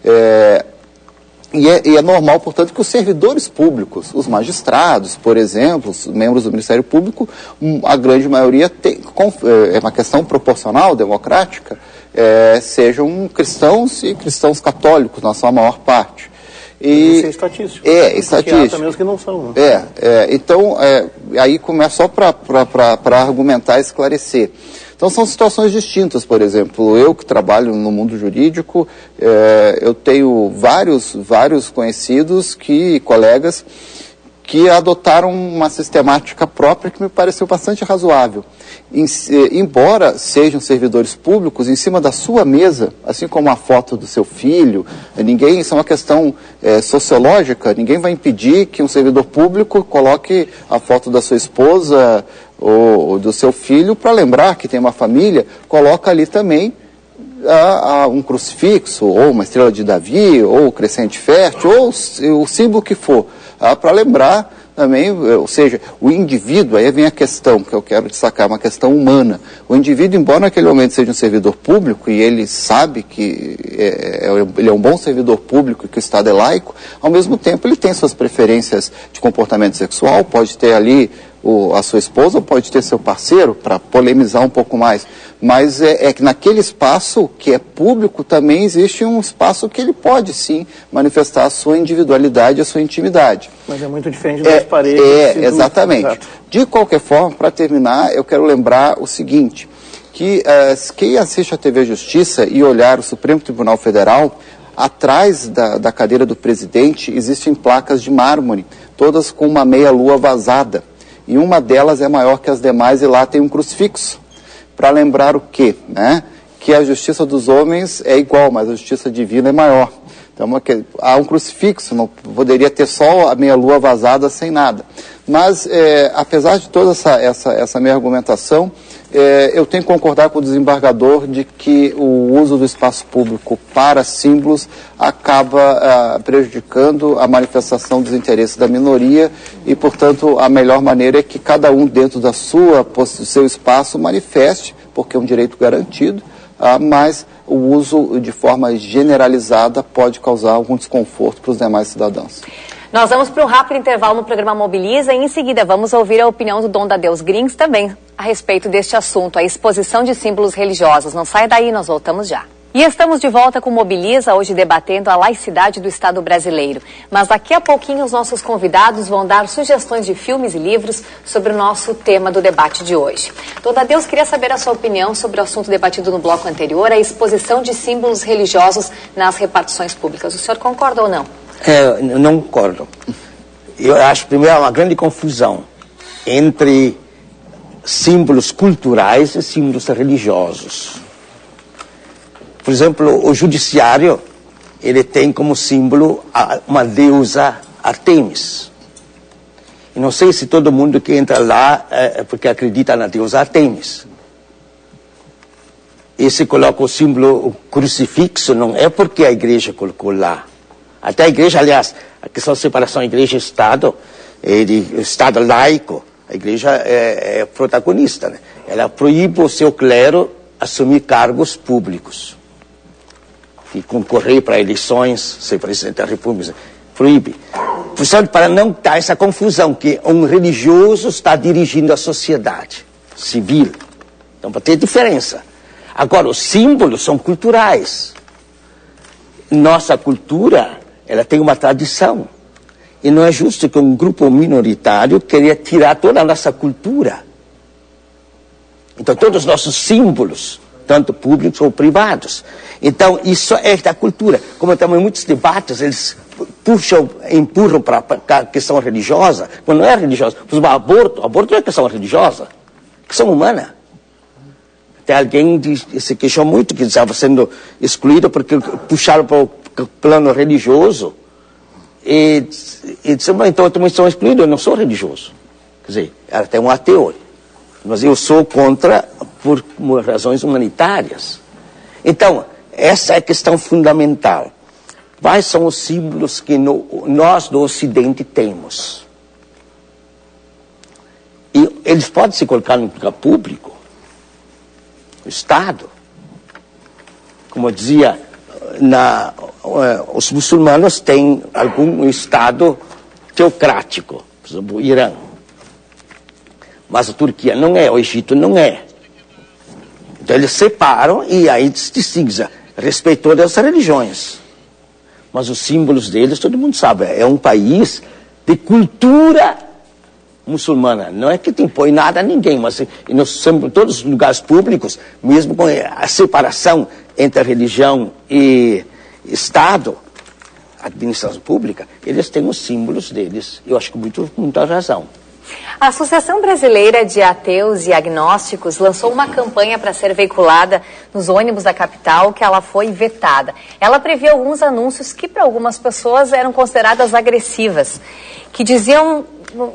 Eh, e é, e é normal, portanto, que os servidores públicos, os magistrados, por exemplo, os membros do Ministério Público, um, a grande maioria tem, com, é uma questão proporcional, democrática, é, sejam cristãos e cristãos católicos, na sua maior parte. E, Isso é estatístico. É, Porque estatístico. também os que não são. né? É, é, então, é, aí começa só para argumentar e esclarecer. Então, são situações distintas, por exemplo, eu que trabalho no mundo jurídico, é, eu tenho vários, vários conhecidos que, colegas, que adotaram uma sistemática própria que me pareceu bastante razoável. Em- eh, embora sejam servidores públicos, em cima da sua mesa, assim como a foto do seu filho, eh, ninguém, isso é uma questão eh, sociológica, ninguém vai impedir que um servidor público coloque a foto da sua esposa ou, ou do seu filho para lembrar que tem uma família, coloca ali também a, a um crucifixo, ou uma estrela de Davi, ou o crescente fértil, ou o símbolo que for, para lembrar também, eh, ou seja, o indivíduo, aí vem a questão que eu quero destacar, uma questão humana. O indivíduo, embora naquele momento seja um servidor público, e ele sabe que é, é- ele é um bom servidor público e que o Estado é laico, ao mesmo tempo ele tem suas preferências de comportamento sexual, pode ter ali o- a sua esposa ou pode ter seu parceiro, para polemizar um pouco mais. Mas é, é que naquele espaço que é público também existe um espaço que ele pode sim manifestar a sua individualidade, a sua intimidade. Mas é muito diferente das É, paredes. é, do- exatamente. Exato. De qualquer forma, para terminar, eu quero lembrar o seguinte, que eh, quem assiste a TV Justiça e olhar o Supremo Tribunal Federal, atrás da, da cadeira do presidente existem placas de mármore, todas com uma meia-lua vazada. E uma delas é maior que as demais e lá tem um crucifixo. Para lembrar o quê? Né? Que a justiça dos homens é igual, mas a justiça divina é maior. Então, há um crucifixo, não poderia ter só a meia-lua vazada sem nada. Mas, eh, apesar de toda essa, essa, essa minha argumentação, eh, eu tenho que concordar com o desembargador de que o uso do espaço público para símbolos acaba ah, prejudicando a manifestação dos interesses da minoria e, portanto, a melhor maneira é que cada um, dentro da sua, do seu espaço, manifeste, porque é um direito garantido, ah, mas o uso de forma generalizada pode causar algum desconforto para os demais cidadãos. Nós vamos para um rápido intervalo no programa Mobiliza e em seguida vamos ouvir a opinião do Dom da Deus Grings também a respeito deste assunto, a exposição de símbolos religiosos. Não sai daí, nós voltamos já. E estamos de volta com Mobiliza, hoje debatendo a laicidade do Estado brasileiro. Mas daqui a pouquinho os nossos convidados vão dar sugestões de filmes e livros sobre o nosso tema do debate de hoje. Dona Deus, queria saber a sua opinião sobre o assunto debatido no bloco anterior, a exposição de símbolos religiosos nas repartições públicas. O senhor concorda ou não? É, não concordo. Eu acho, primeiro, uma grande confusão entre símbolos culturais e símbolos religiosos. Por exemplo, o judiciário, ele tem como símbolo uma deusa Artemis. E não sei se todo mundo que entra lá é é porque acredita na deusa Artemis. e se coloca o símbolo o crucifixo, não é porque a igreja colocou lá. Até a igreja, aliás, a questão da separação igreja e Estado, é de Estado laico, a igreja é, é protagonista. Né? Ela proíbe o seu clero assumir cargos públicos e concorrer para eleições, ser presidente da República, proíbe. Portanto, para não dar essa confusão que um religioso está dirigindo a sociedade civil. Então, para ter diferença. Agora, os símbolos são culturais. Nossa cultura, ela tem uma tradição. E não é justo que um grupo minoritário queria tirar toda a nossa cultura. Então, todos os nossos símbolos, tanto públicos ou privados. Então, isso é da cultura. Como também muitos debates, eles puxam, empurram para a questão religiosa, quando não é religiosa. Por exemplo, aborto, aborto não é questão religiosa, é questão humana. Até alguém se queixou muito que estava sendo excluído porque puxaram para o plano religioso. E, e disse, então eu também sou excluído, eu não sou religioso. Quer dizer, era até um ateu. Mas eu sou contra por razões humanitárias. Então, essa é a questão fundamental. Quais são os símbolos que no, nós do Ocidente temos? E eles podem se colocar no lugar público, o Estado. Como dizia, na, uh, os muçulmanos têm algum Estado teocrático, por exemplo, o Irã. Mas a Turquia não é, o Egito não é. Então eles separam e aí se distingue, respeitou as religiões. Mas os símbolos deles, todo mundo sabe, é um país de cultura muçulmana. Não é que te impõe nada a ninguém, mas em todos os lugares públicos, mesmo com a separação entre a religião e Estado, administração pública, eles têm os símbolos deles. Eu acho que muito, muita razão. A Associação Brasileira de Ateus e Agnósticos lançou uma campanha para ser veiculada nos ônibus da capital que ela foi vetada. Ela previa alguns anúncios que para algumas pessoas eram consideradas agressivas, que diziam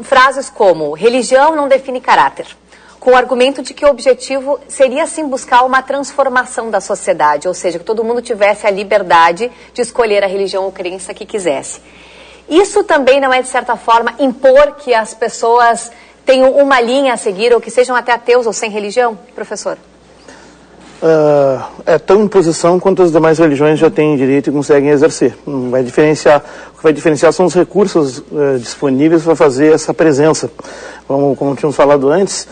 frases como religião não define caráter, com o argumento de que o objetivo seria sim buscar uma transformação da sociedade, ou seja, que todo mundo tivesse a liberdade de escolher a religião ou crença que quisesse. Isso também não é, de certa forma, impor que as pessoas tenham uma linha a seguir ou que sejam até ateus ou sem religião, professor? Uh, é tão imposição quanto as demais religiões já têm direito e conseguem exercer. Não vai diferenciar. O que vai diferenciar são os recursos uh, disponíveis para fazer essa presença. Como, como tínhamos falado antes,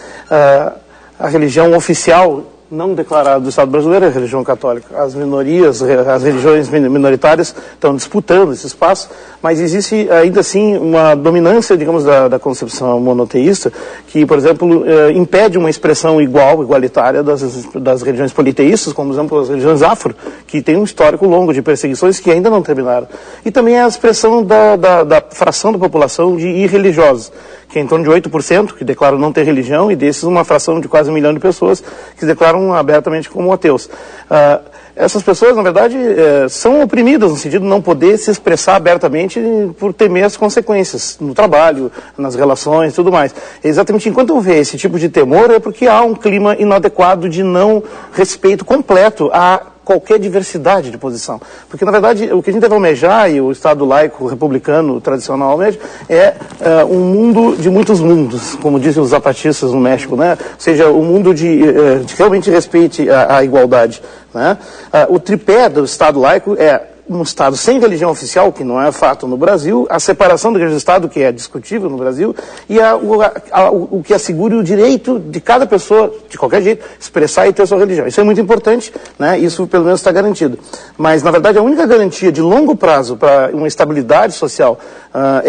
a religião oficial não declarada do Estado brasileiro é a religião católica. As minorias, as religiões minoritárias estão disputando esse espaço, mas existe ainda assim uma dominância, digamos, da, da concepção monoteísta, que, por exemplo, eh, impede uma expressão igual, igualitária das, das religiões politeístas, como, por exemplo, as religiões afro, que têm um histórico longo de perseguições que ainda não terminaram. E também a expressão da, da, da fração da população de irreligiosos que é em torno de 8%, que declaram não ter religião, e desses uma fração de quase um milhão de pessoas que declaram abertamente como ateus. Uh, essas pessoas, na verdade, eh, são oprimidas no sentido de não poder se expressar abertamente por temer as consequências no trabalho, nas relações e tudo mais. exatamente enquanto vê esse tipo de temor, é porque há um clima inadequado de não respeito completo a qualquer diversidade de posição. Porque, na verdade, o que a gente deve almejar, e o Estado laico republicano tradicional almeja, é uh, um mundo de muitos mundos, como dizem os zapatistas no México, né? Ou seja, um mundo de, uh, de realmente respeite a, a igualdade. Né? Uh, o tripé do Estado laico é um Estado sem religião oficial, que não é fato no Brasil, a separação do Estado, que é discutível no Brasil, e a, o, a, o, que assegure o direito de cada pessoa, de qualquer jeito, expressar e ter sua religião. Isso é muito importante, né? isso pelo menos está garantido. Mas, na verdade, a única garantia de longo prazo para uma estabilidade social uh,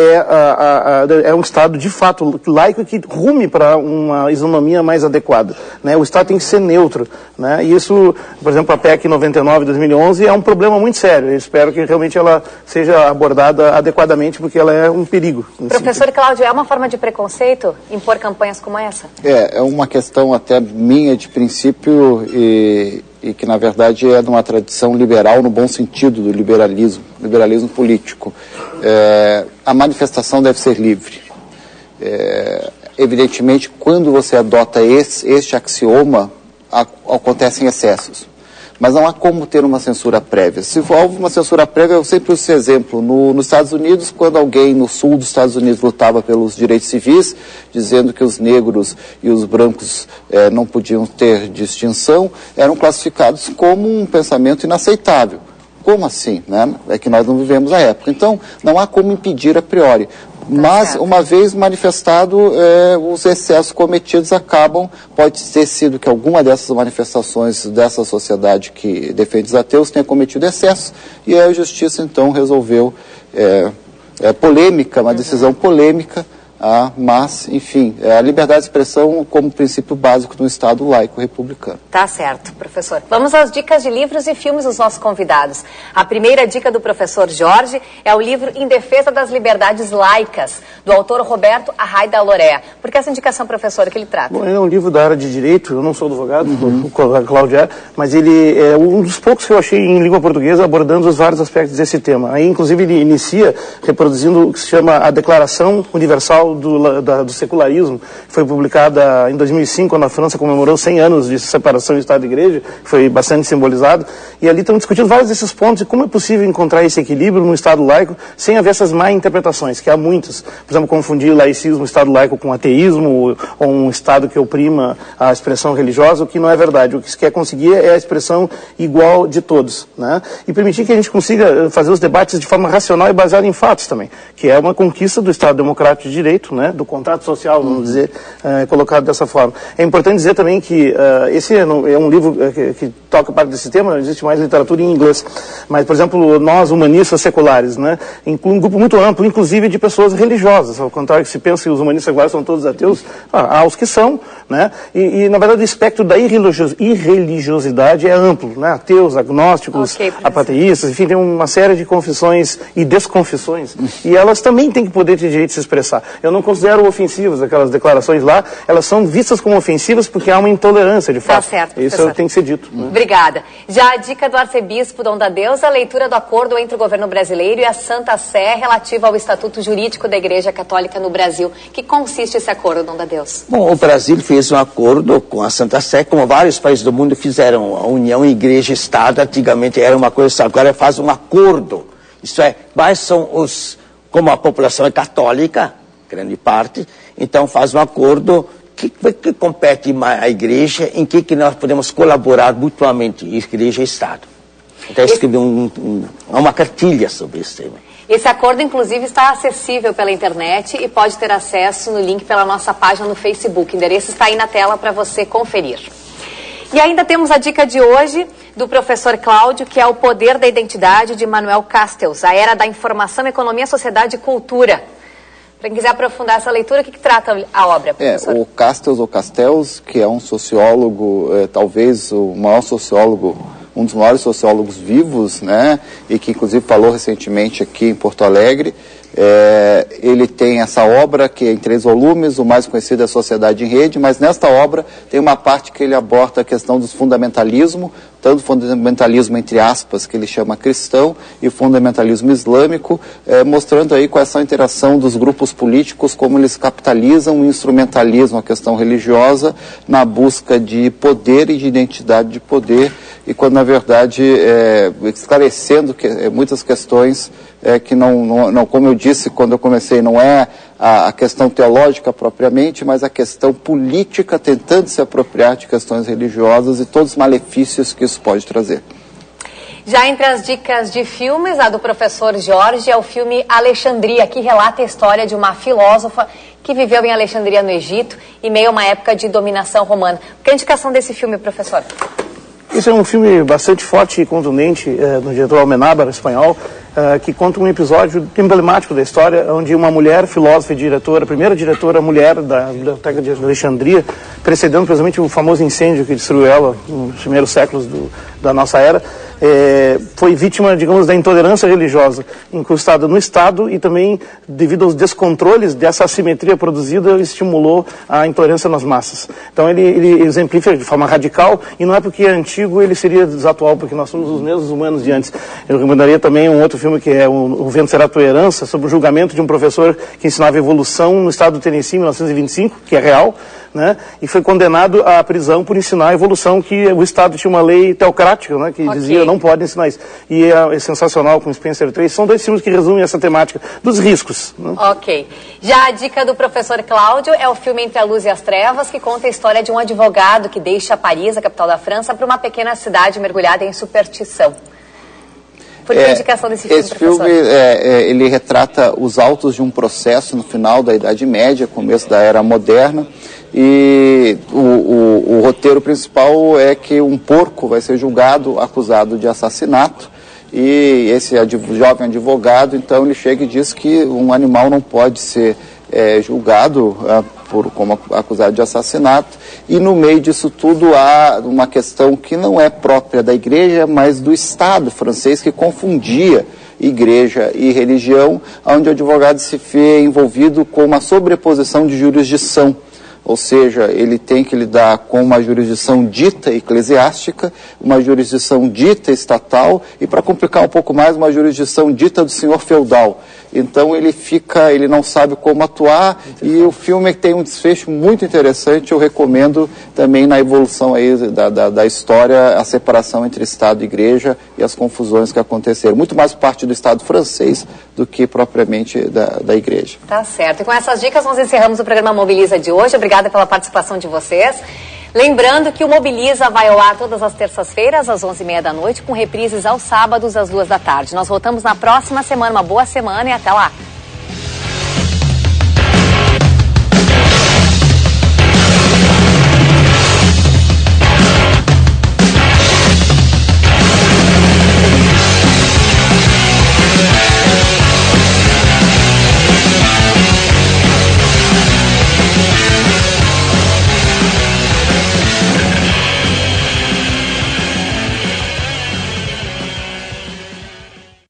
é, é, um Estado, de fato, laico que rume para uma isonomia mais adequada. Né? O Estado tem que ser neutro. Né? E isso, por exemplo, a PEC 99 de 2011 é um problema muito sério espero que realmente ela seja abordada adequadamente, porque ela é um perigo. Professor Cláudio, é uma forma de preconceito impor campanhas como essa? É, é uma questão até minha de princípio e, e que, na verdade, é de uma tradição liberal no bom sentido do liberalismo, liberalismo político. É, a manifestação deve ser livre. É, evidentemente, quando você adota esse, este axioma, acontecem excessos. Mas não há como ter uma censura prévia. Se houve uma censura prévia, eu sempre uso esse exemplo. No, nos Estados Unidos, quando alguém no sul dos Estados Unidos lutava pelos direitos civis, dizendo que os negros e os brancos eh, não podiam ter distinção, eram classificados como um pensamento inaceitável. Como assim? Né? É que nós não vivemos a época. Então, não há como impedir a priori. Mas, uma vez manifestado, é, os excessos cometidos acabam, pode ter sido que alguma dessas manifestações dessa sociedade que defende os ateus tenha cometido excesso, e a justiça então resolveu, é, é polêmica, uma decisão polêmica, ah, mas, enfim, é a liberdade de expressão como princípio básico de um Estado laico republicano. Tá certo, professor. Vamos às dicas de livros e filmes dos nossos convidados. A primeira dica do professor Jorge é o livro Em Defesa das Liberdades Laicas, do autor Roberto Arraida Lorea. Por que essa indicação, professor, que ele trata? Bom, é um livro da área de Direito, eu não sou advogado, uhum. o Cláudio é, mas ele é um dos poucos que eu achei em língua portuguesa abordando os vários aspectos desse tema. Aí, inclusive, ele inicia reproduzindo o que se chama a Declaração Universal do, da, do Secularismo, foi publicada em 2005, quando a França comemorou 100 anos de separação de Estado e Igreja, foi bastante simbolizado, e ali estão discutindo vários desses pontos e como é possível encontrar esse equilíbrio num Estado laico sem haver essas má interpretações, que há muitas. Por exemplo, confundir laicismo, Estado laico com ateísmo, ou um Estado que oprima a expressão religiosa, o que não é verdade. O que se quer conseguir é a expressão igual de todos, né? E permitir que a gente consiga fazer os debates de forma racional e baseada em fatos também, que é uma conquista do Estado democrático de direito, direito, né, do contrato social, vamos dizer, uh, colocado dessa forma. É importante dizer também que uh, esse é, é um livro eh, que, que, toca parte desse tema, não existe mais literatura em inglês, mas, por exemplo, nós, humanistas seculares, né, inclui um grupo muito amplo, inclusive de pessoas religiosas, ao contrário que se pensa que os humanistas seculares são todos ateus, ah, há os que são, né, e, e, na verdade o espectro da irreligiosidade é amplo, né, ateus, agnósticos, okay, apateístas, enfim, tem uma série de confissões e desconfissões, e elas também têm que poder ter direito de se expressar. Eu não considero ofensivas aquelas declarações lá, elas são vistas como ofensivas porque há uma intolerância, de tá fato. Tá certo, Isso professor. tem que ser dito. Né? Obrigada. Já a dica do arcebispo Dom da Deus, a leitura do acordo entre o governo brasileiro e a Santa Sé relativa ao Estatuto Jurídico da Igreja Católica no Brasil. Que consiste esse acordo, Dom da Deus? Bom, o Brasil fez um acordo com a Santa Sé, como vários países do mundo fizeram. A união Igreja-Estado antigamente era uma coisa, agora faz um acordo. Isso é, quais são os, como a população é católica, grande parte, então faz um acordo que, que compete à igreja, em que, que nós podemos colaborar mutuamente, igreja e Estado. Então escrevi um, um, uma cartilha sobre esse tema. Esse acordo, inclusive, está acessível pela internet e pode ter acesso no link pela nossa página no Facebook. O endereço está aí na tela para você conferir. E ainda temos a dica de hoje do professor Cláudio, que é o Poder da Identidade de Manuel Castells, a Era da Informação, Economia, Sociedade e Cultura. Para quem quiser aprofundar essa leitura, o que, que trata a obra, professor? É, o Castells ou Castells, que é um sociólogo, é, talvez o maior sociólogo, um dos maiores sociólogos vivos, né, e que inclusive falou recentemente aqui em Porto Alegre, é, ele tem essa obra que é em três volumes, o mais conhecido é Sociedade em Rede, mas nesta obra tem uma parte que ele aborda a questão do fundamentalismo, tanto fundamentalismo entre aspas, que ele chama cristão, e fundamentalismo islâmico, é, mostrando aí qual é a interação dos grupos políticos, como eles capitalizam e instrumentalizam a questão religiosa na busca de poder e de identidade de poder, e quando na verdade é, esclarecendo que, é, muitas questões que não, não, não, como eu disse quando eu comecei, não é a, a, questão teológica propriamente, mas a questão política tentando se apropriar de questões religiosas e todos os malefícios que isso pode trazer. Já entre as dicas de filmes, a do professor Jorge é o filme Alexandria, que relata a história de uma filósofa que viveu em Alexandria, no Egito, em meio a uma época de dominação romana. Que é a indicação desse filme, professor? Esse é um filme bastante forte e contundente é, do diretor Almenábar, espanhol, uh, que conta um episódio emblemático da história, onde uma mulher, filósofa e diretora, a primeira diretora mulher da Biblioteca de Alexandria, precedendo precisamente o famoso incêndio que destruiu ela nos primeiros séculos do, da nossa era, é, foi vítima, digamos, da intolerância religiosa incrustada no Estado e também, devido aos descontroles dessa assimetria produzida, estimulou a intolerância nas massas. Então ele, ele exemplifica de forma radical e não é porque é antigo ele seria desatual, porque nós somos os mesmos humanos de antes. Eu recomendaria também um outro filme filme que é O, Vento Será Tua Herança, sobre o julgamento de um professor que ensinava evolução no estado do Tennessee em 1925, que é real, né? E foi condenado à prisão por ensinar a evolução que o Estado tinha uma lei teocrática, né? Que okay. dizia não pode ensinar isso. E é, é, sensacional com Spencer 3. São dois filmes que resumem essa temática dos riscos. Né? Ok. Já a dica do professor Cláudio é o filme Entre a Luz e as Trevas, que conta a história de um advogado que deixa Paris, a capital da França, para uma pequena cidade mergulhada em superstição. Que é, indicação desse filme, Esse filme, é, é, ele retrata os autos de um processo no final da Idade Média, começo da Era Moderna, e o, o, o, roteiro principal é que um porco vai ser julgado, acusado de assassinato, e esse jovem advogado, então, ele chega e diz que um animal não pode ser é, julgado é, por, como acusado de assassinato, e no meio disso tudo há uma questão que não é própria da igreja, mas do Estado francês, que confundia igreja e religião, onde o advogado se vê envolvido com uma sobreposição de jurisdição ou seja, ele tem que lidar com uma jurisdição dita eclesiástica, uma jurisdição dita estatal e, para complicar um pouco mais, uma jurisdição dita do senhor feudal. Então ele fica, ele não sabe como atuar e o filme tem um desfecho muito interessante. Eu recomendo também na evolução aí da, da, da história a separação entre Estado e Igreja e as confusões que aconteceram. Muito mais parte do Estado francês do que propriamente da, da Igreja. Tá certo. E com essas dicas nós encerramos o programa Mobiliza de hoje. Obrigada pela participação de vocês. Lembrando que o Mobiliza vai ao ar todas as terças-feiras, às 11h30 da noite, com reprises aos sábados, às 2 da tarde. Nós voltamos na próxima semana. Uma boa semana e até lá!